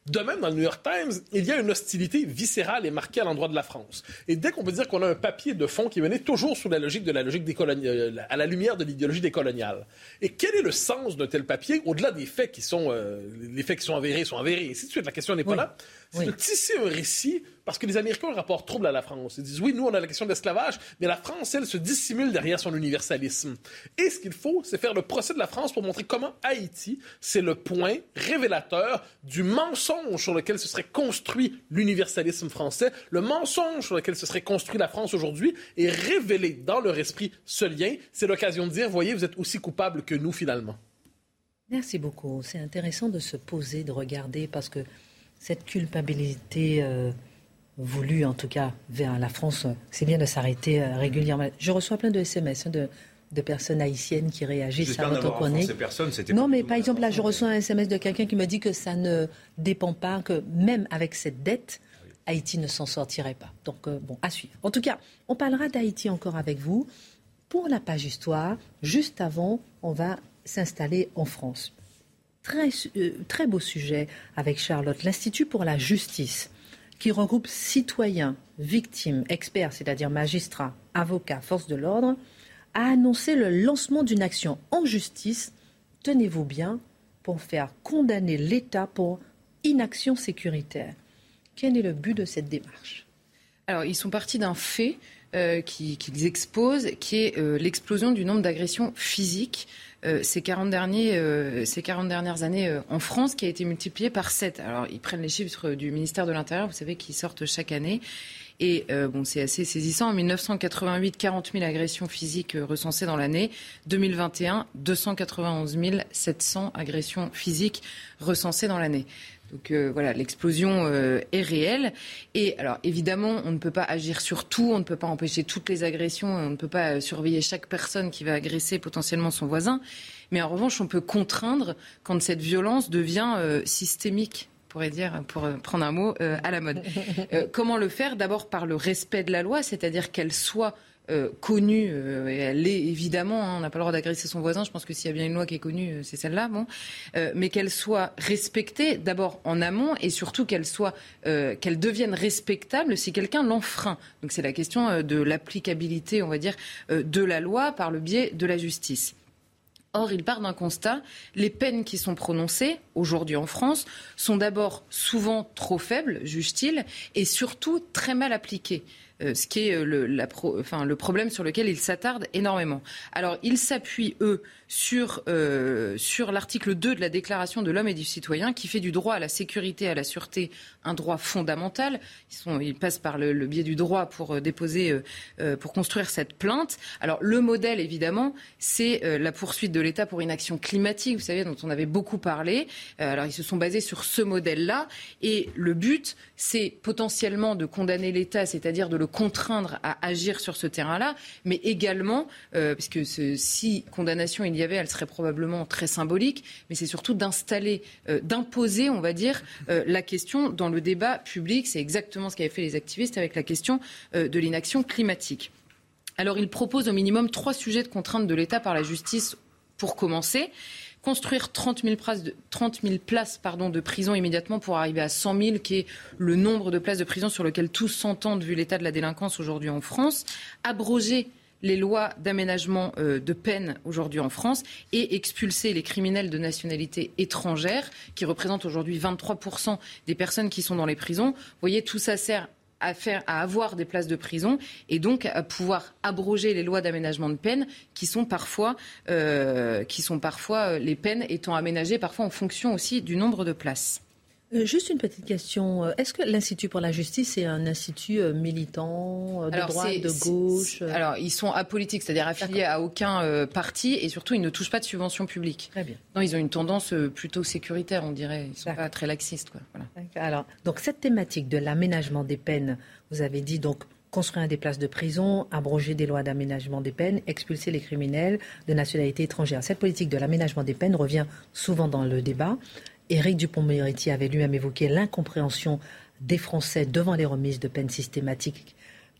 De même, dans le New York Times, il y a une hostilité viscérale et marquée à l'endroit de la France. Et dès qu'on peut dire qu'on a un papier de fond qui venait toujours sous la logique de la logique des euh, à la lumière de l'idéologie décoloniale. Et quel est le sens d'un tel papier, au-delà des faits qui sont, euh, les faits qui sont avérés sont avérés, et ainsi de suite, la question n'est pas là. C'est de tisser un récit parce que les Américains ont un rapport trouble à la France. Ils disent oui, nous, on a la question de l'esclavage, mais la France, elle, se dissimule derrière son universalisme. Et ce qu'il faut, c'est faire le procès de la France pour montrer comment Haïti, c'est le point révélateur du mensonge sur lequel se serait construit l'universalisme français, le mensonge sur lequel se serait construit la France aujourd'hui, et révéler dans leur esprit ce lien. C'est l'occasion de dire, voyez, vous êtes aussi coupable que nous, finalement. Merci beaucoup. C'est intéressant de se poser, de regarder, parce que cette culpabilité euh, voulue, en tout cas, vers la France, c'est bien de s'arrêter euh, régulièrement. Je reçois plein de SMS hein, de, de, personnes haïtiennes qui réagissent à votre chronique. Non, mais par exemple, là, je reçois un SMS de quelqu'un qui me dit que ça ne dépend pas, que même avec cette dette, Haïti ne s'en sortirait pas. Donc, euh, bon, à suivre. En tout cas, on parlera d'Haïti encore avec vous. Pour la page histoire, juste avant, on va s'installer en France. Très, euh, très beau sujet avec Charlotte. L'Institut pour la justice, qui regroupe citoyens, victimes, experts, c'est-à-dire magistrats, avocats, forces de l'ordre, a annoncé le lancement d'une action en justice, tenez-vous bien, pour faire condamner l'État pour inaction sécuritaire. Quel est le but de cette démarche? Alors, ils sont partis d'un fait euh, qu'ils exposent, qui est euh, l'explosion du nombre d'agressions physiques ces, 40 derniers, euh, ces 40 dernières années euh, en France, qui a été multiplié par 7. Alors, ils prennent les chiffres du ministère de l'Intérieur, vous savez, qui sortent chaque année. Et bon, c'est assez saisissant. En 1988, 40 000 agressions physiques recensées dans l'année. 2021, 291 700 agressions physiques recensées dans l'année. Donc euh, voilà, l'explosion euh, est réelle. Et alors évidemment, on ne peut pas agir sur tout, on ne peut pas empêcher toutes les agressions, on ne peut pas euh, surveiller chaque personne qui va agresser potentiellement son voisin. Mais en revanche, on peut contraindre quand cette violence devient systémique pourrait dire, pour prendre un mot à la mode. comment le faire? D'abord par le respect de la loi, c'est-à-dire qu'elle soit euh, connue, euh, et elle l'est évidemment, hein, on n'a pas le droit d'agresser son voisin, je pense que s'il y a bien une loi qui est connue, euh, c'est celle-là, bon, mais qu'elle soit respectée d'abord en amont et surtout qu'elle soit, qu'elle devienne respectable si quelqu'un l'enfreint. Donc c'est la question de l'applicabilité, on va dire, de la loi par le biais de la justice. Or, il part d'un constat, les peines qui sont prononcées aujourd'hui en France sont d'abord souvent trop faibles, juge-t-il, et surtout très mal appliquées. Euh, ce qui est euh, le, enfin, le problème sur lequel ils s'attardent énormément. Alors, ils s'appuient, eux, sur, euh, sur l'article 2 de la Déclaration de l'homme et du citoyen qui fait du droit à la sécurité et à la sûreté un droit fondamental. Ils, sont, ils passent par le, biais du droit pour euh, déposer, euh, pour construire cette plainte. Alors le modèle, évidemment, c'est la poursuite de l'État pour une action climatique, vous savez, dont on avait beaucoup parlé. alors ils se sont basés sur ce modèle-là. Et le but, c'est potentiellement de condamner l'État, c'est-à-dire de le contraindre à agir sur ce terrain-là, mais également, puisque ce, si condamnation y avait, elle serait probablement très symbolique, mais c'est surtout d'installer, d'imposer, on va dire, la question dans le débat public. C'est exactement ce qu'avaient fait les activistes avec la question euh, de l'inaction climatique. Alors, il propose au minimum trois sujets de contrainte de l'État par la justice pour commencer construire 30 000 places, de, 30 000 places pardon, de prison immédiatement pour arriver à 100 000, qui est le nombre de places de prison sur lequel tous s'entendent vu l'état de la délinquance aujourd'hui en France, abroger les lois d'aménagement euh, de peine aujourd'hui en France et expulser les criminels de nationalité étrangère, qui représentent aujourd'hui 23% des personnes qui sont dans les prisons. Vous voyez, tout ça sert à faire, à avoir des places de prison et donc à pouvoir abroger les lois d'aménagement de peine qui sont parfois, euh, qui sont parfois euh, les peines étant aménagées parfois en fonction aussi du nombre de places. Euh, juste une petite question. Euh, est-ce que l'Institut pour la justice est un institut euh, militant de droite, de gauche Alors, ils sont apolitiques, c'est-à-dire affiliés à aucun parti et surtout, ils ne touchent pas de subventions publiques. Très bien. Non, ils ont une tendance plutôt sécuritaire, on dirait. Ils ne sont pas très laxistes. Quoi. Alors, donc cette thématique de l'aménagement des peines, vous avez dit donc construire des places de prison, abroger des lois d'aménagement des peines, expulser les criminels de nationalité étrangère. Cette politique de l'aménagement des peines revient souvent dans le débat. Éric Dupont-Moretti avait lui-même évoqué l'incompréhension des Français devant les remises de peines systématiques.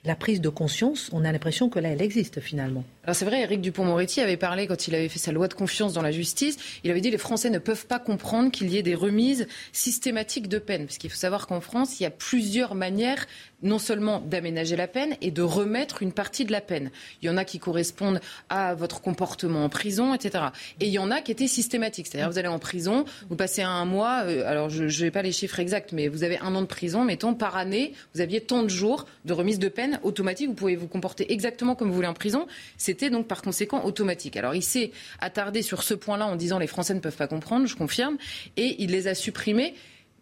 La prise de conscience, on a l'impression que là, elle existe finalement. Alors c'est vrai, Éric Dupont-Moretti avait parlé quand il avait fait sa loi de confiance dans la justice. Il avait dit les Français ne peuvent pas comprendre qu'il y ait des remises systématiques de peine. Parce qu'il faut savoir qu'en France, il y a plusieurs manières non seulement d'aménager la peine et de remettre une partie de la peine. Il y en a qui correspondent à votre comportement en prison, etc. Et il y en a qui étaient systématiques. C'est-à-dire vous allez en prison, vous passez un mois, euh, alors je n'ai pas les chiffres exacts, mais vous avez un an de prison, mettons, par année, vous aviez tant de jours de remise de peine automatique, vous pouvez vous comporter exactement comme vous voulez en prison. C'était donc par conséquent automatique. Alors il s'est attardé sur ce point-là en disant les Français ne peuvent pas comprendre, je confirme, et il les a supprimés.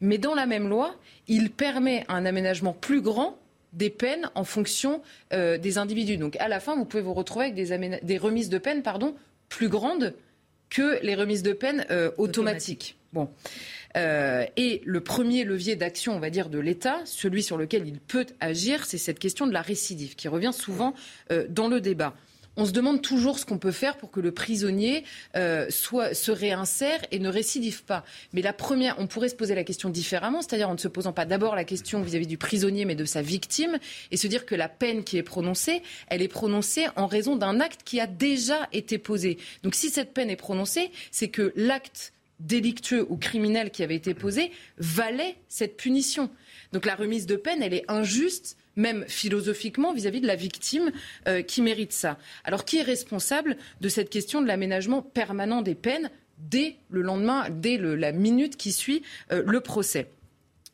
Mais dans la même loi, il permet un aménagement plus grand des peines en fonction euh, des individus. Donc à la fin, vous pouvez vous retrouver avec des, remises de peine pardon, plus grandes que les remises de peine euh, automatiques. Bon. Euh, et le premier levier d'action, on va dire, de l'État, celui sur lequel il peut agir, c'est cette question de la récidive qui revient souvent dans le débat on se demande toujours ce qu'on peut faire pour que le prisonnier euh, se réinsère et ne récidive pas. Mais la première, on pourrait se poser la question différemment, c'est-à-dire en ne se posant pas d'abord la question vis-à-vis du prisonnier, mais de sa victime, et se dire que la peine qui est prononcée, elle est prononcée en raison d'un acte qui a déjà été posé. Donc si cette peine est prononcée, c'est que l'acte délictueux ou criminel qui avait été posé valait cette punition. Donc la remise de peine, elle est injuste même philosophiquement, vis-à-vis de la victime euh, qui mérite ça. Alors, qui est responsable de cette question de l'aménagement permanent des peines dès le lendemain, dès la minute qui suit euh, le procès?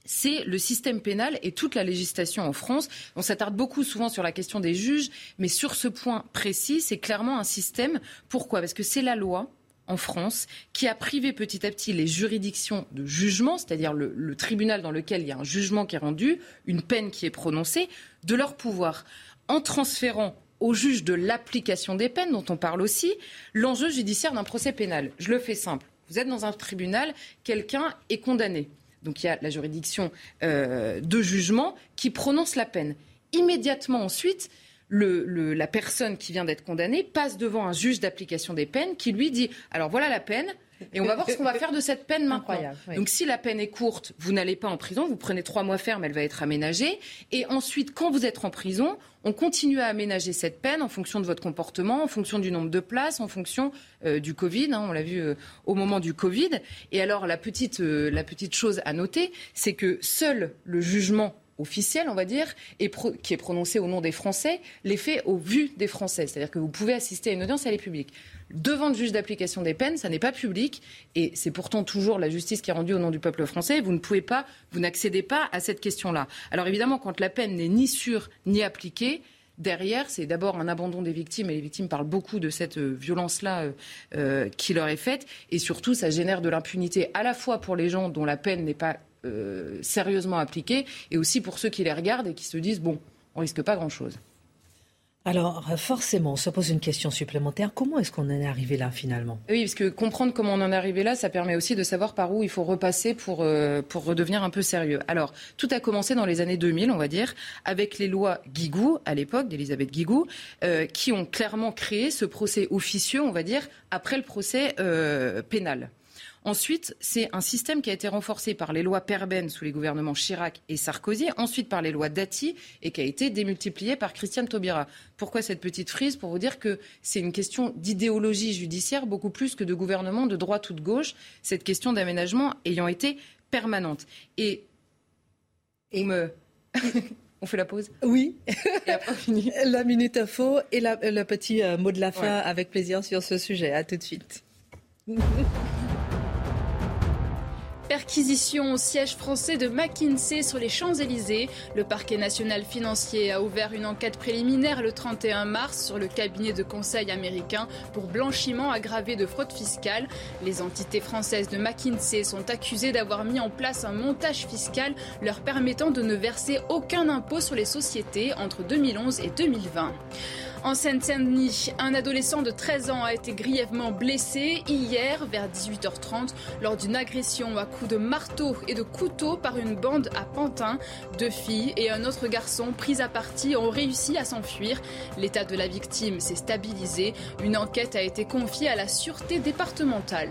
C'est le système pénal et toute la législation en France. On s'attarde beaucoup souvent sur la question des juges, mais sur ce point précis, c'est clairement un système. Pourquoi? Parce que c'est la loi en France qui a privé petit à petit les juridictions de jugement, c'est-à-dire le, tribunal dans lequel il y a un jugement qui est rendu, une peine qui est prononcée, de leur pouvoir, en transférant au juge de l'application des peines, dont on parle aussi, l'enjeu judiciaire d'un procès pénal. Je le fais simple. Vous êtes dans un tribunal, quelqu'un est condamné. Donc il y a la juridiction euh, de jugement qui prononce la peine. Immédiatement ensuite, la personne qui vient d'être condamnée passe devant un juge d'application des peines qui lui dit alors voilà la peine, Et on va voir ce qu'on va faire de cette peine maintenant. Oui. Donc si la peine est courte, vous n'allez pas en prison, vous prenez trois mois ferme, elle va être aménagée. Et ensuite, quand vous êtes en prison, on continue à aménager cette peine en fonction de votre comportement, en fonction du nombre de places, en fonction euh, du Covid. hein, on l'a vu euh, au moment du Covid. Et alors la petite, euh, la petite chose à noter, c'est que seul le jugement officiel, on va dire, pro- qui est prononcé au nom des Français, les fait au vu des Français. C'est-à-dire que vous pouvez assister à une audience, elle est publique. Devant le juge d'application des peines, ça n'est pas public, et c'est pourtant toujours la justice qui est rendue au nom du peuple français. Vous ne pouvez pas, vous n'accédez pas à cette question-là. Alors évidemment, quand la peine n'est ni sûre ni appliquée, Derrière, c'est d'abord un abandon des victimes, et les victimes parlent beaucoup de cette euh, violence-là euh, euh, qui leur est faite, et surtout, ça génère de l'impunité à la fois pour les gens dont la peine n'est pas euh, sérieusement appliquée, et aussi pour ceux qui les regardent et qui se disent bon, on risque pas grand-chose. Alors, forcément, on se pose une question supplémentaire. Comment est-ce qu'on en est arrivé là, finalement? Oui, parce que comprendre comment on en est arrivé là, ça permet aussi de savoir par où il faut repasser pour, euh, pour redevenir un peu sérieux. Alors, tout a commencé dans les années 2000, on va dire, avec les lois Guigou, à l'époque, d'Elisabeth Guigou, euh, qui ont clairement créé ce procès officieux, on va dire, après le procès euh, pénal. Ensuite, c'est un système qui a été renforcé par les lois Perben sous les gouvernements Chirac et Sarkozy, ensuite par les lois Dati et qui a été démultiplié par Christiane Taubira. Pourquoi cette petite frise Pour vous dire que c'est une question d'idéologie judiciaire beaucoup plus que de gouvernement de droite ou de gauche, cette question d'aménagement ayant été permanente. Et, on me... On fait la pause? Oui, et après on finit. la minute info et la- le petit euh, mot de la fin avec plaisir sur ce sujet. À tout de suite. Perquisition au siège français de McKinsey sur les Champs-Élysées. Le parquet national financier a ouvert une enquête préliminaire le 31 mars sur le cabinet de conseil américain pour blanchiment aggravé de fraude fiscale. Les entités françaises de McKinsey sont accusées d'avoir mis en place un montage fiscal leur permettant de ne verser aucun impôt sur les sociétés entre 2011 et 2020. En Seine-Saint-Denis, un adolescent de 13 ans a été grièvement blessé hier vers 18h30 lors d'une agression à coups de marteau et de couteau par une bande à Pantin. Deux filles et un autre garçon pris à partie ont réussi à s'enfuir. L'état de la victime s'est stabilisé. Une enquête a été confiée à la sûreté départementale.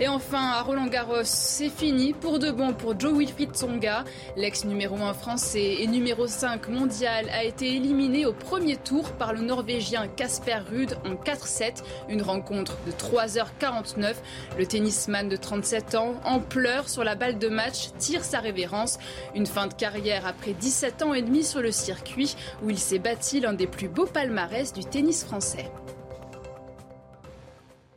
Et enfin, à Roland Garros, c'est fini pour de bon pour Joe Wilfried Tsonga. L'ex numéro 1 français et numéro 5 mondial a été éliminé au premier tour par le Norvégien Casper Ruud en 4-7. Une rencontre de 3h49. Le tennisman de 37 ans, en pleurs sur la balle de match, tire sa révérence. Une fin de carrière après 17 ans et demi sur le circuit où il s'est bâti l'un des plus beaux palmarès du tennis français.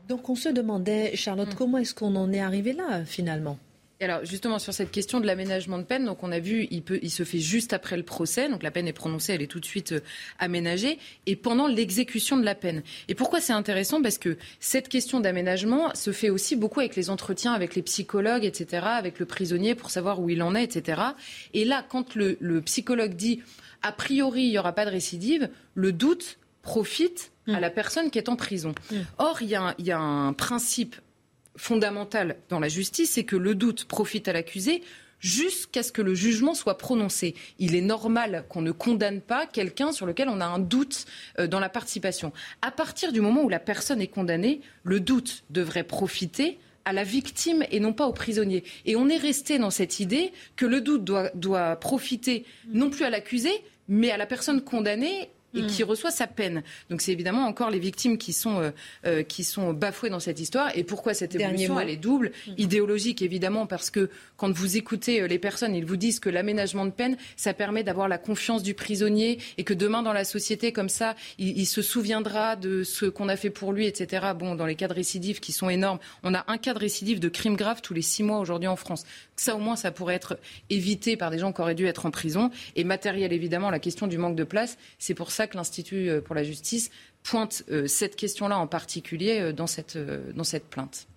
Donc, on se demandait, Charlotte, comment est-ce qu'on en est arrivé là, finalement? Alors justement sur cette question de l'aménagement de peine, donc on a vu, il, peut, il se fait juste après le procès, donc la peine est prononcée, elle est tout de suite euh, aménagée, et pendant l'exécution de la peine. Et pourquoi c'est intéressant? Parce que cette question d'aménagement se fait aussi beaucoup avec les entretiens avec les psychologues, etc., avec le prisonnier pour savoir où il en est, etc. Et là, quand le, le psychologue dit a priori il n'y aura pas de récidive, le doute profite à la personne qui est en prison. Or, il y, a un- il y a un principe fondamental dans la justice, c'est que le doute profite à l'accusé jusqu'à ce que le jugement soit prononcé. Il est normal qu'on ne condamne pas quelqu'un sur lequel on a un doute euh, dans la participation. À partir du moment où la personne est condamnée, le doute devrait profiter à la victime et non pas au prisonnier. Et on est resté dans cette idée que le doute doit, doit profiter non plus à l'accusé, mais à la personne condamnée et qui reçoit sa peine. Donc c'est évidemment encore les victimes qui sont, euh, euh, qui sont bafouées dans cette histoire. Et pourquoi cette évolution. Elle est double, idéologique évidemment, parce que quand vous écoutez euh, les personnes, ils vous disent que l'aménagement de peine, ça permet d'avoir la confiance du prisonnier et que demain dans la société, comme ça, il, il se souviendra de ce qu'on a fait pour lui, etc. Bon, dans les cas de récidive qui sont énormes, on a un cas de récidive de crime grave tous les six mois aujourd'hui en France. Ça au moins, ça pourrait être évité par des gens qui auraient dû être en prison. Et matériel, évidemment, la question du manque de place, c'est pour ça que l'Institut euh, pour la justice pointe euh, cette question-là en particulier euh, dans cette, dans cette plainte.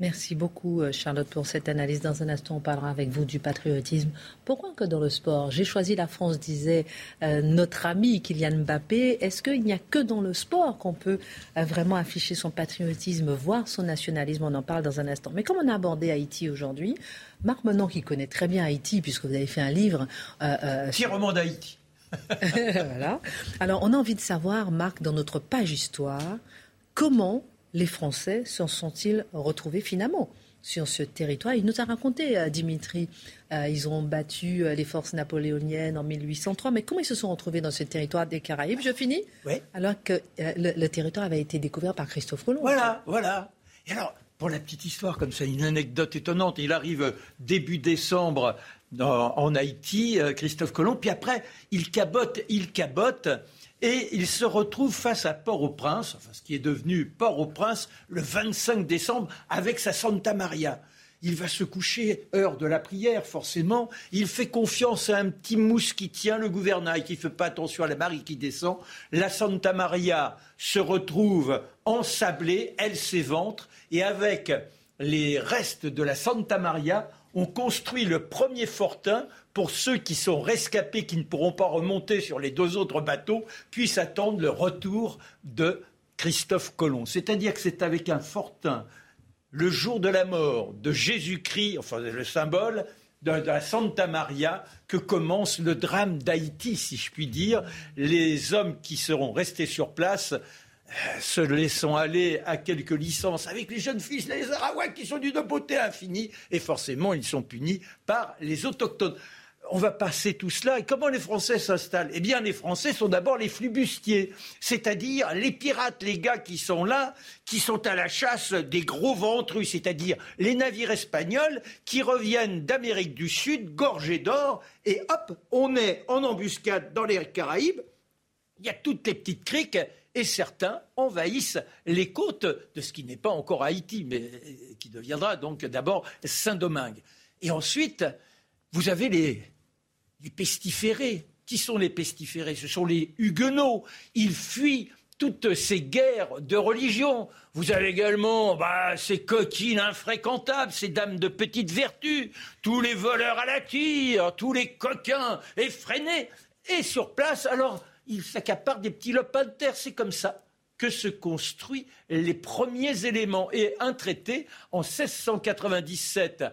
Merci beaucoup, Charlotte, pour cette analyse. Dans un instant, on parlera avec vous du patriotisme. Pourquoi que dans le sport? J'ai choisi la France, disait euh, notre ami Kylian Mbappé. Est-ce qu'il n'y a que dans le sport qu'on peut euh, vraiment afficher son patriotisme, voir son nationalisme? On en parle dans un instant. Mais comme on a abordé Haïti aujourd'hui, Marc Menon, qui connaît très bien Haïti, puisque vous avez fait un livre euh, euh, Tirement d'Haïti. voilà. Alors, on a envie de savoir, Marc, dans notre page histoire, comment les Français s'en sont-ils retrouvés finalement sur ce territoire. Il nous a raconté, euh, Dimitri, euh, ils ont battu euh, les forces napoléoniennes en 1803, mais comment ils se sont retrouvés dans ce territoire des Caraïbes? Je finis Oui. Alors que le, territoire avait été découvert par Christophe Colomb. Voilà, voilà. Et alors, pour la petite histoire, comme ça, une anecdote étonnante, il arrive début décembre en Haïti, Christophe Colomb, puis après, il cabote, il cabote. Et il se retrouve face à Port-au-Prince, enfin ce qui est devenu Port-au-Prince, le 25 décembre, avec sa Santa Maria. Il va se coucher, heure de la prière, forcément. Il fait confiance à un petit mousse qui tient le gouvernail, qui ne fait pas attention à la Marie qui descend. La Santa Maria se retrouve ensablée, elle s'éventre, et avec les restes de la Santa Maria, on construit le premier fortin pour ceux qui sont rescapés, qui ne pourront pas remonter sur les deux autres bateaux, puissent attendre le retour de Christophe Colomb. C'est-à-dire que c'est avec un fortin, le jour de la mort de Jésus-Christ, enfin le symbole, la Santa Maria que commence le drame d'Haïti, si je puis dire. Les hommes qui seront restés sur place se laissant aller à quelques licences avec les jeunes fils, les Arawaks qui sont d'une beauté infinie, et forcément ils sont punis par les autochtones on va passer tout cela. Et comment les Français s'installent? Eh bien, les Français sont d'abord les flibustiers, c'est-à-dire les pirates, les gars qui sont là, qui sont à la chasse des gros ventrus, c'est-à-dire les navires espagnols qui reviennent d'Amérique du Sud, gorgés d'or, et hop, on est en embuscade dans les Caraïbes. Il y a toutes les petites criques et certains envahissent les côtes de ce qui n'est pas encore Haïti, mais qui deviendra donc d'abord Saint-Domingue. Et ensuite, vous avez les, les pestiférés. Qui sont les pestiférés? Ce sont les huguenots. Ils fuient toutes ces guerres de religion. Vous avez également bah, ces coquines infréquentables, ces dames de petite vertu, tous les voleurs à la tire, tous les coquins effrénés. Et sur place, alors, ils s'accaparent des petits lopins de terre. C'est comme ça que se construisent les premiers éléments. Et un traité en 1697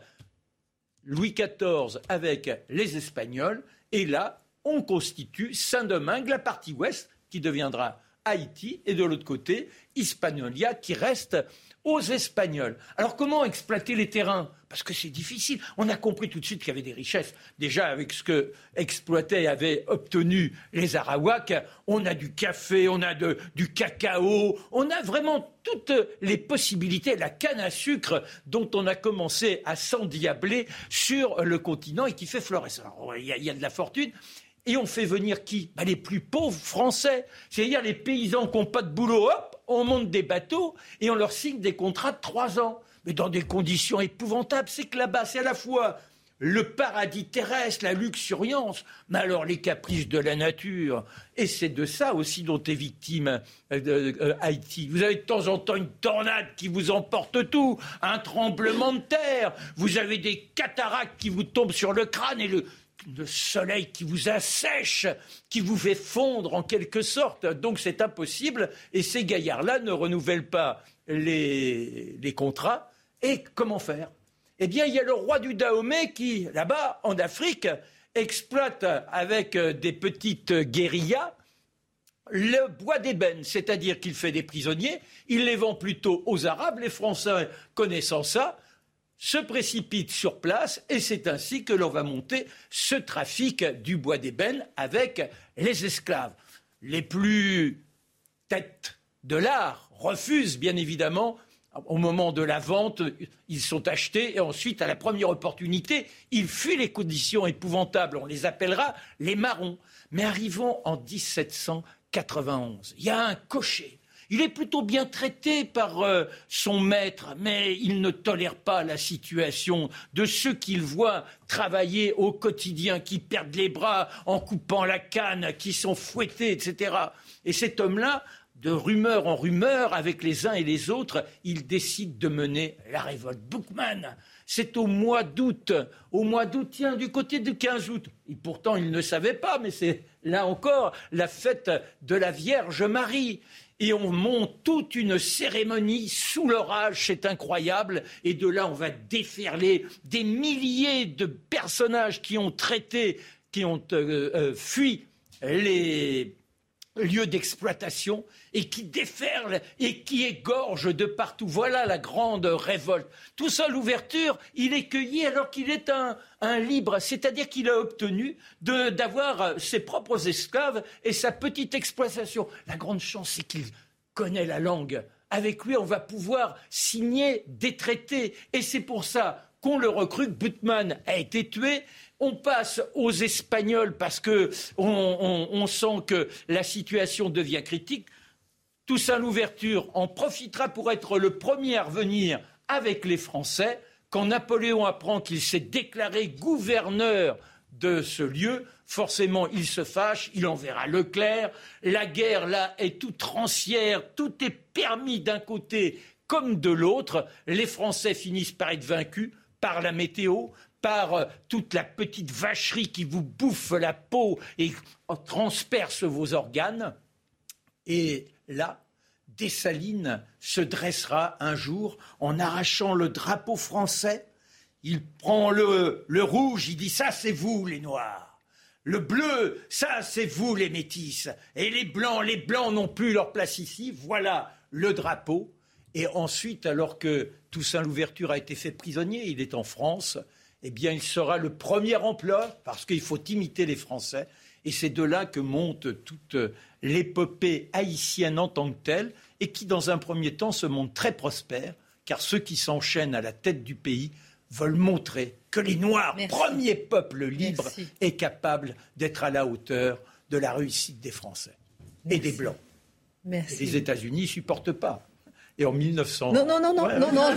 Louis XIV avec les Espagnols. Et là, on constitue Saint-Domingue, la partie ouest, qui deviendra Haïti, et de l'autre côté, Hispanolia, qui reste aux Espagnols. Alors comment exploiter les terrains? Parce que c'est difficile. On a compris tout de suite qu'il y avait des richesses. Déjà avec ce que exploitaient et avaient obtenu les Arawaks, on a du café, on a du cacao, on a vraiment toutes les possibilités, la canne à sucre dont on a commencé à s'endiabler sur le continent et qui fait florès. Il y, a de la fortune. Et on fait venir qui? Bah, Les plus pauvres français, c'est-à-dire les paysans qui n'ont pas de boulot, hop, on monte des bateaux et on leur signe des contrats de trois ans. Mais dans des conditions épouvantables. C'est que là-bas, c'est à la fois le paradis terrestre, la luxuriance, mais alors les caprices de la nature. Et c'est de ça aussi dont est victime euh, euh, Haïti. Vous avez de temps en temps une tornade qui vous emporte tout, un tremblement de terre, vous avez des cataractes qui vous tombent sur le crâne et le, le soleil qui vous assèche, qui vous fait fondre en quelque sorte. Donc c'est impossible. Et ces gaillards-là ne renouvellent pas les, contrats. Et comment faire? Eh bien, il y a le roi du Dahomey qui, là-bas, en Afrique, exploite avec des petites guérillas le bois d'ébène, c'est-à-dire qu'il fait des prisonniers, il les vend plutôt aux Arabes, les Français connaissant ça, se précipite sur place et c'est ainsi que l'on va monter ce trafic du bois d'ébène avec les esclaves. Les plus têtes de l'art refusent bien évidemment au moment de la vente, ils sont achetés et ensuite, à la première opportunité, ils fuient les conditions épouvantables. On les appellera les marrons. Mais arrivons en 1791. Il y a un cocher il est plutôt bien traité par euh, son maître, mais il ne tolère pas la situation de ceux qu'il voit travailler au quotidien, qui perdent les bras en coupant la canne, qui sont fouettés, etc. Et cet homme-là, de rumeur en rumeur, avec les uns et les autres, il décide de mener la révolte. Bookman, c'est au mois d'août. Au mois d'août, tiens, du côté du 15 août. Et pourtant, il ne savait pas, mais c'est là encore la fête de la Vierge Marie et on monte toute une cérémonie sous l'orage, c'est incroyable, et de là on va déferler des milliers de personnages qui ont traité, qui ont euh, euh, fui les, lieu d'exploitation et qui déferle et qui égorge de partout. Voilà la grande révolte. Tout ça, l'ouverture, il est cueilli alors qu'il est un, libre, c'est-à-dire qu'il a obtenu d'avoir ses propres esclaves et sa petite exploitation. La grande chance, c'est qu'il connaît la langue. Avec lui, on va pouvoir signer des traités. Et c'est pour ça le recrute. Butman a été tué on passe aux Espagnols parce que on, sent que la situation devient critique. Toussaint Louverture en profitera pour être le premier à revenir avec les Français. Quand Napoléon apprend qu'il s'est déclaré gouverneur de ce lieu, forcément il se fâche, il enverra Leclerc. La guerre là est toute rancière, tout est permis d'un côté comme de l'autre. Les Français finissent par être vaincus par la météo, par euh, toute la petite vacherie qui vous bouffe la peau et transperce vos organes. Et là, Dessalines se dressera un jour en arrachant le drapeau français. Il prend le, le rouge, il dit ça c'est vous les noirs. Le bleu, ça c'est vous les métis. Et les blancs, les blancs n'ont plus leur place ici. Voilà le drapeau. Et ensuite, alors que Toussaint Louverture a été fait prisonnier, il est en France, eh bien, il sera le premier emploi, parce qu'il faut imiter les Français. Et c'est de là que monte toute l'épopée haïtienne en tant que telle, et qui, dans un premier temps, se montre très prospère, car ceux qui s'enchaînent à la tête du pays veulent montrer que les Noirs, premier peuple libre, est capable d'être à la hauteur de la réussite des Français et des Blancs. les États-Unis ne supportent pas. Et en 1900. Non, non, non, non, non, non.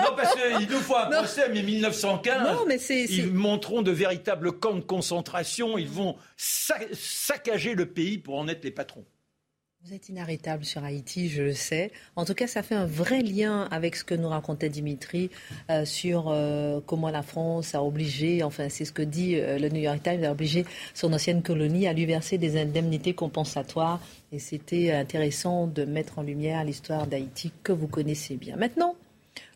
non, parce qu'il nous faut un procès, mais 1915, non, mais ils montreront de véritables camps de concentration. Ils vont saccager le pays pour en être les patrons. Vous êtes inarrêtable sur Haïti, je le sais. En tout cas, ça fait un vrai lien avec ce que nous racontait Dimitri euh, sur euh, comment la France a obligé, enfin c'est ce que dit euh, le New York Times, a obligé son ancienne colonie à lui verser des indemnités compensatoires. Et c'était intéressant de mettre en lumière l'histoire d'Haïti que vous connaissez bien. Maintenant,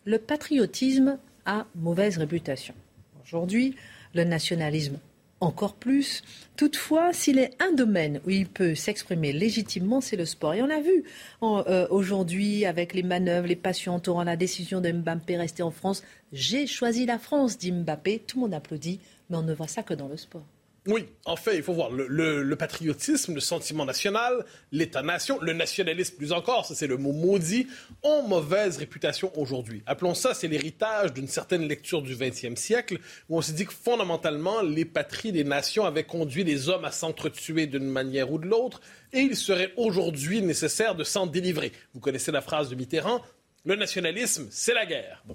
le patriotisme a mauvaise réputation. Aujourd'hui, le nationalisme encore plus. Toutefois, s'il est un domaine où il peut s'exprimer légitimement, c'est le sport. Et on l'a vu euh, aujourd'hui avec les manœuvres, les passions entourant la décision de Mbappé rester en France. J'ai choisi la France, dit Mbappé. Tout le monde applaudit, mais on ne voit ça que dans le sport. Oui, en fait, il faut voir le, patriotisme, le sentiment national, l'État-nation, le nationalisme plus encore, ça c'est le mot maudit, ont mauvaise réputation aujourd'hui. Appelons ça, c'est l'héritage d'une certaine lecture du XXe siècle, où on s'est dit que fondamentalement, les patries des nations avaient conduit les hommes à s'entretuer d'une manière ou de l'autre, et il serait aujourd'hui nécessaire de s'en délivrer. Vous connaissez la phrase de Mitterrand, le nationalisme, c'est la guerre. Euh,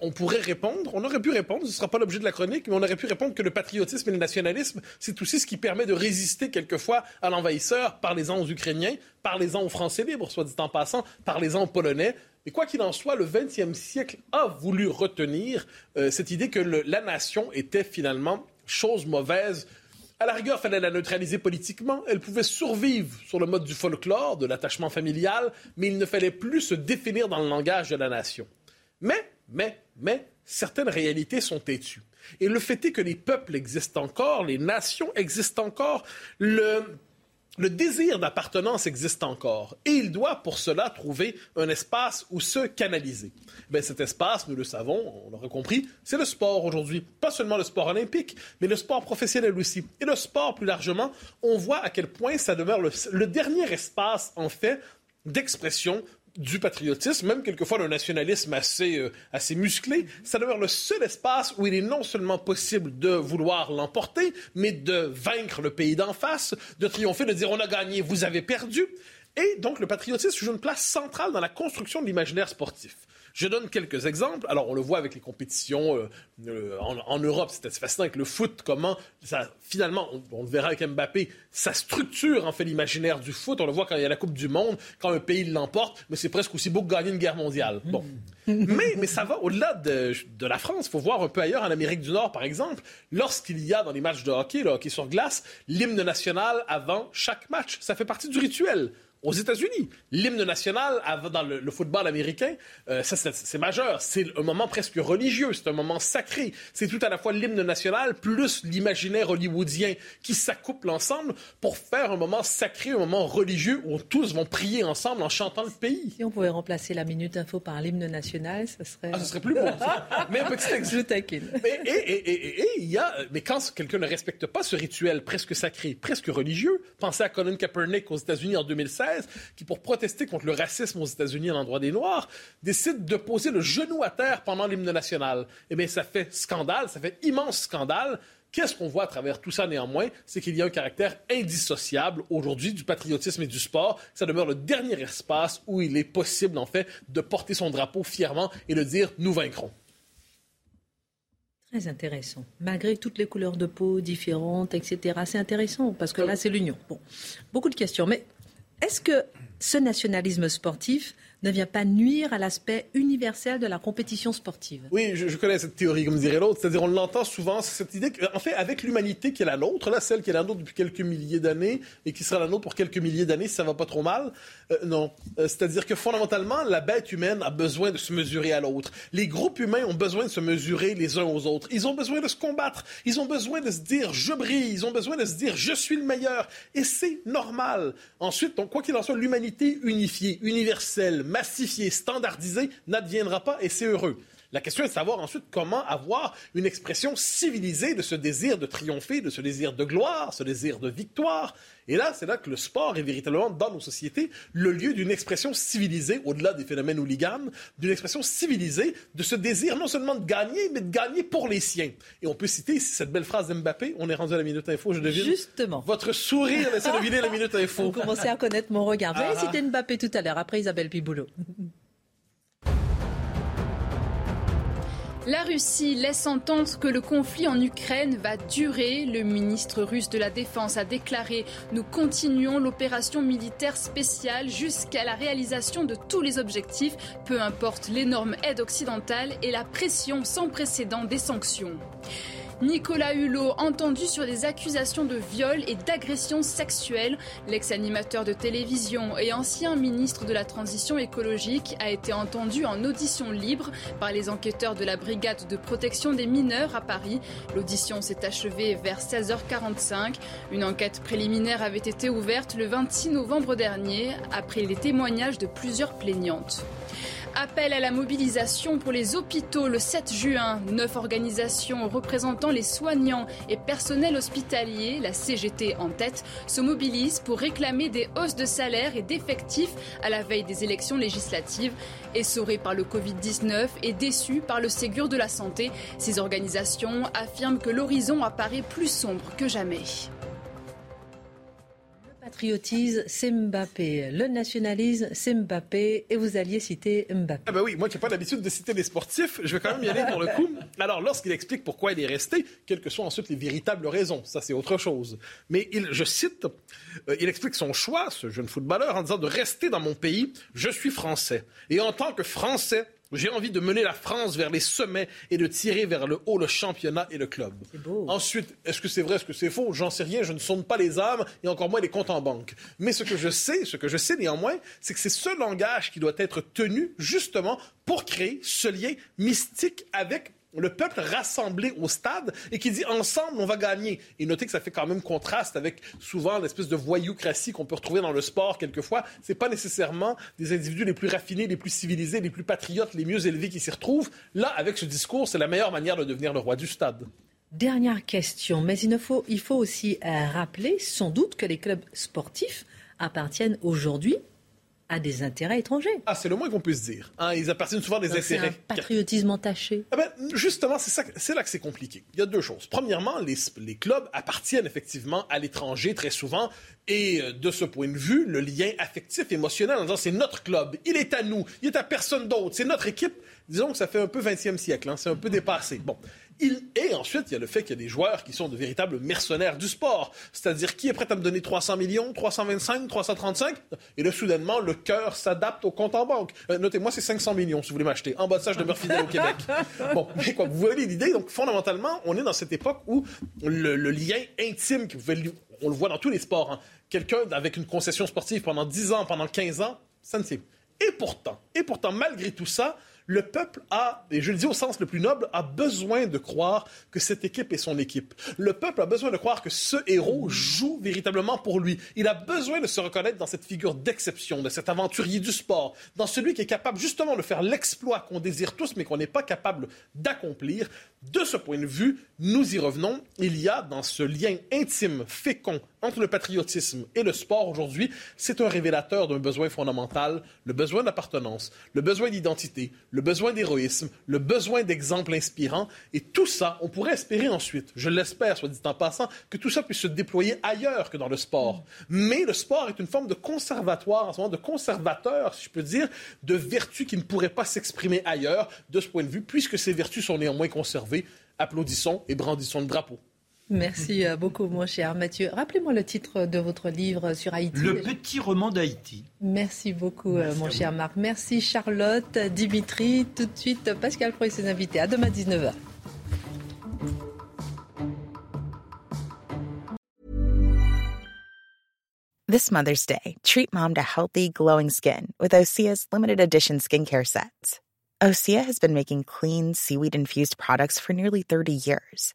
on pourrait répondre, on aurait pu répondre, ce ne sera pas l'objet de la chronique, mais on aurait pu répondre que le patriotisme et le nationalisme, c'est aussi ce qui permet de résister quelquefois à l'envahisseur. Parlez-en aux Ukrainiens, parlez-en aux Français libres, soit dit en passant, parlez-en aux Polonais. Mais quoi qu'il en soit, le XXe siècle a voulu retenir euh, cette idée que la nation était finalement chose mauvaise à la rigueur, fallait la neutraliser politiquement. Elle pouvait survivre sur le mode du folklore, de l'attachement familial, mais il ne fallait plus se définir dans le langage de la nation. Mais mais, certaines réalités sont têtues. Et le fait est que les peuples existent encore, les nations existent encore, le, désir d'appartenance existe encore. Et il doit pour cela trouver un espace où se canaliser. Ben, cet espace, nous le savons, on l'aura compris, c'est le sport aujourd'hui. Pas seulement le sport olympique, mais le sport professionnel aussi. Et le sport plus largement, on voit à quel point ça demeure le, le dernier espace, en fait, d'expression du patriotisme, même quelquefois d'un nationalisme assez, euh, assez musclé, ça demeure le seul espace où il est non seulement possible de vouloir l'emporter, mais de vaincre le pays d'en face, de triompher, de dire on a gagné, vous avez perdu. Et donc le patriotisme joue une place centrale dans la construction de l'imaginaire sportif. Je donne quelques exemples. Alors, on le voit avec les compétitions euh, euh, en, Europe, c'est assez fascinant avec le foot, comment ça, finalement, on, le verra avec Mbappé, ça structure en fait l'imaginaire du foot. On le voit quand il y a la Coupe du Monde, quand un pays l'emporte, mais c'est presque aussi beau que gagner une guerre mondiale. Bon. mais, mais ça va au-delà de, de, la France. Il faut voir un peu ailleurs, en Amérique du Nord, par exemple, lorsqu'il y a dans les matchs de hockey, le hockey sur glace, l'hymne national avant chaque match. Ça fait partie du rituel aux États-Unis. L'hymne national dans le, football américain, euh, ça c'est majeur. C'est un moment presque religieux, c'est un moment sacré. C'est tout à la fois l'hymne national plus l'imaginaire hollywoodien qui s'accouplent ensemble pour faire un moment sacré, un moment religieux où tous vont prier ensemble en chantant le pays. Si on pouvait remplacer la minute info par l'hymne national, ce serait. Ah, ce serait plus bon. mais un petit exemple. Je taquine. Mais, et, et, il y a, mais quand quelqu'un ne respecte pas ce rituel presque sacré, presque religieux, pensez à Colin Kaepernick aux États-Unis en 2016 qui, pour protester contre le racisme aux États-Unis à l'endroit des Noirs, décide de poser le genou à terre pendant l'hymne national. Eh bien, ça fait scandale, ça fait immense scandale. Qu'est-ce qu'on voit à travers tout ça néanmoins? C'est qu'il y a un caractère indissociable aujourd'hui du patriotisme et du sport. Ça demeure le dernier espace où il est possible, en fait, de porter son drapeau fièrement et de dire nous vaincrons. Très intéressant. Malgré toutes les couleurs de peau différentes, etc. C'est intéressant parce que là, c'est l'union. Bon, beaucoup de questions. Mais est-ce que ce nationalisme sportif ne vient pas nuire à l'aspect universel de la compétition sportive. Oui, je, connais cette théorie, comme dirait l'autre. C'est-à-dire, on l'entend souvent, cette idée qu'en fait, avec l'humanité qui est la nôtre, là, celle qui est la nôtre depuis quelques milliers d'années et qui sera la nôtre pour quelques milliers d'années si ça va pas trop mal, euh, non. Euh, c'est-à-dire que fondamentalement, la bête humaine a besoin de se mesurer à l'autre. Les groupes humains ont besoin de se mesurer les uns aux autres. Ils ont besoin de se combattre. Ils ont besoin de se dire je brille. Ils ont besoin de se dire je suis le meilleur. Et c'est normal. Ensuite, donc, quoi qu'il en soit, l'humanité unifiée, universelle, massifié, standardisé n'adviendra pas et c'est heureux. La question est de savoir ensuite comment avoir une expression civilisée de ce désir de triompher, de ce désir de gloire, ce désir de victoire. Et là, c'est là que le sport est véritablement, dans nos sociétés, le lieu d'une expression civilisée, au-delà des phénomènes hooligans, d'une expression civilisée de ce désir non seulement de gagner, mais de gagner pour les siens. Et on peut citer ici cette belle phrase d'Mbappé, on est rendu à la Minute Info, je devine. Justement. Votre sourire laisse deviner la Minute Info. Vous commencez à connaître mon regard. Vous avez ah. cité Mbappé tout à l'heure, après Isabelle Piboulot. La Russie laisse entendre que le conflit en Ukraine va durer. Le ministre russe de la Défense a déclaré Nous continuons l'opération militaire spéciale jusqu'à la réalisation de tous les objectifs, peu importe l'énorme aide occidentale et la pression sans précédent des sanctions. Nicolas Hulot, entendu sur des accusations de viol et d'agression sexuelle. L'ex-animateur de télévision et ancien ministre de la Transition écologique a été entendu en audition libre par les enquêteurs de la Brigade de protection des mineurs à Paris. L'audition s'est achevée vers 16h45. Une enquête préliminaire avait été ouverte le 26 novembre dernier après les témoignages de plusieurs plaignantes. Appel à la mobilisation pour les hôpitaux le 7 juin. Neuf organisations représentant les soignants et personnels hospitaliers, la CGT en tête, se mobilisent pour réclamer des hausses de salaire et d'effectifs à la veille des élections législatives. Essorées par le Covid-19 et déçues par le Ségur de la santé, ces organisations affirment que l'horizon apparaît plus sombre que jamais patriotise, c'est Mbappé. Le nationalisme, c'est Mbappé. Et vous alliez citer Mbappé. Ah ben oui, moi qui n'ai pas l'habitude de citer les sportifs, je vais quand même y aller pour le coup. Alors, lorsqu'il explique pourquoi il est resté, quelles que soient ensuite les véritables raisons, ça c'est autre chose. Mais je cite, euh, il explique son choix, ce jeune footballeur, en disant de rester dans mon pays, je suis français. Et en tant que français, j'ai envie de mener la France vers les sommets et de tirer vers le haut le championnat et le club. Beau. Ensuite, est-ce que c'est vrai, est-ce que c'est faux? J'en sais rien, je ne sonde pas les âmes et encore moins les comptes en banque. Mais ce que je sais, ce que je sais néanmoins, c'est que c'est ce langage qui doit être tenu justement pour créer ce lien mystique avec le peuple rassemblé au stade et qui dit ensemble on va gagner. Et notez que ça fait quand même contraste avec souvent l'espèce de voyoucratie qu'on peut retrouver dans le sport quelquefois. C'est pas nécessairement des individus les plus raffinés, les plus civilisés, les plus patriotes, les mieux élevés qui s'y retrouvent. Là, avec ce discours, c'est la meilleure manière de devenir le roi du stade. Dernière question, mais il faut, aussi euh, rappeler sans doute que les clubs sportifs appartiennent aujourd'hui à des intérêts étrangers. Ah, c'est le moins qu'on puisse dire. Hein. ils appartiennent souvent à des intérêts. Un patriotisme entaché. Ah ben, justement, c'est là que c'est compliqué. Il y a deux choses. Premièrement, les, les clubs appartiennent effectivement à l'étranger très souvent. Et euh, de ce point de vue, le lien affectif, émotionnel, en disant c'est notre club, il est à nous, il est à personne d'autre, c'est notre équipe, disons que ça fait un peu 20e siècle, hein, c'est un peu dépassé. Bon. Et ensuite, il y a le fait qu'il y a des joueurs qui sont de véritables mercenaires du sport. C'est-à-dire, qui est prêt à me donner 300 millions, 325, 335 Et là, soudainement, le cœur s'adapte au compte en banque. Euh, notez-moi, c'est 500 millions si vous voulez m'acheter. Embassage de Murphy au Québec. Bon, mais quoi, vous voyez l'idée. Donc, fondamentalement, on est dans cette époque où le, lien intime qui pouvait on le voit dans tous les sports. Hein. Quelqu'un avec une concession sportive pendant 10 ans, pendant 15 ans, ça ne sait. Et pourtant, et pourtant, malgré tout ça, le peuple a, et je le dis au sens le plus noble, a besoin de croire que cette équipe est son équipe. Le peuple a besoin de croire que ce héros joue véritablement pour lui. Il a besoin de se reconnaître dans cette figure d'exception, de cet aventurier du sport, dans celui qui est capable justement de faire l'exploit qu'on désire tous, mais qu'on n'est pas capable d'accomplir. De ce point de vue, nous y revenons. Il y a dans ce lien intime, fécond, entre le patriotisme et le sport aujourd'hui, c'est un révélateur d'un besoin fondamental, le besoin d'appartenance, le besoin d'identité, le besoin d'héroïsme, le besoin d'exemples inspirants. Et tout ça, on pourrait espérer ensuite, je l'espère, soit dit en passant, que tout ça puisse se déployer ailleurs que dans le sport. Mais le sport est une forme de conservatoire, en ce moment, de conservateur, si je peux dire, de vertus qui ne pourraient pas s'exprimer ailleurs de ce point de vue, puisque ces vertus sont néanmoins conservées. Applaudissons et brandissons le drapeau. Merci euh, beaucoup, mon cher Mathieu. Rappelez-moi le titre de votre livre sur Haïti. Le petit roman d'Haïti. Merci beaucoup, euh, mon cher Marc. Merci, Charlotte, Dimitri. Tout de suite, Pascal Pro et ses invités. À demain, 19h. This Mother's Day, treat mom to healthy, glowing skin with Osea's limited edition skincare sets. Osea has been making clean, seaweed infused products for nearly 30 years.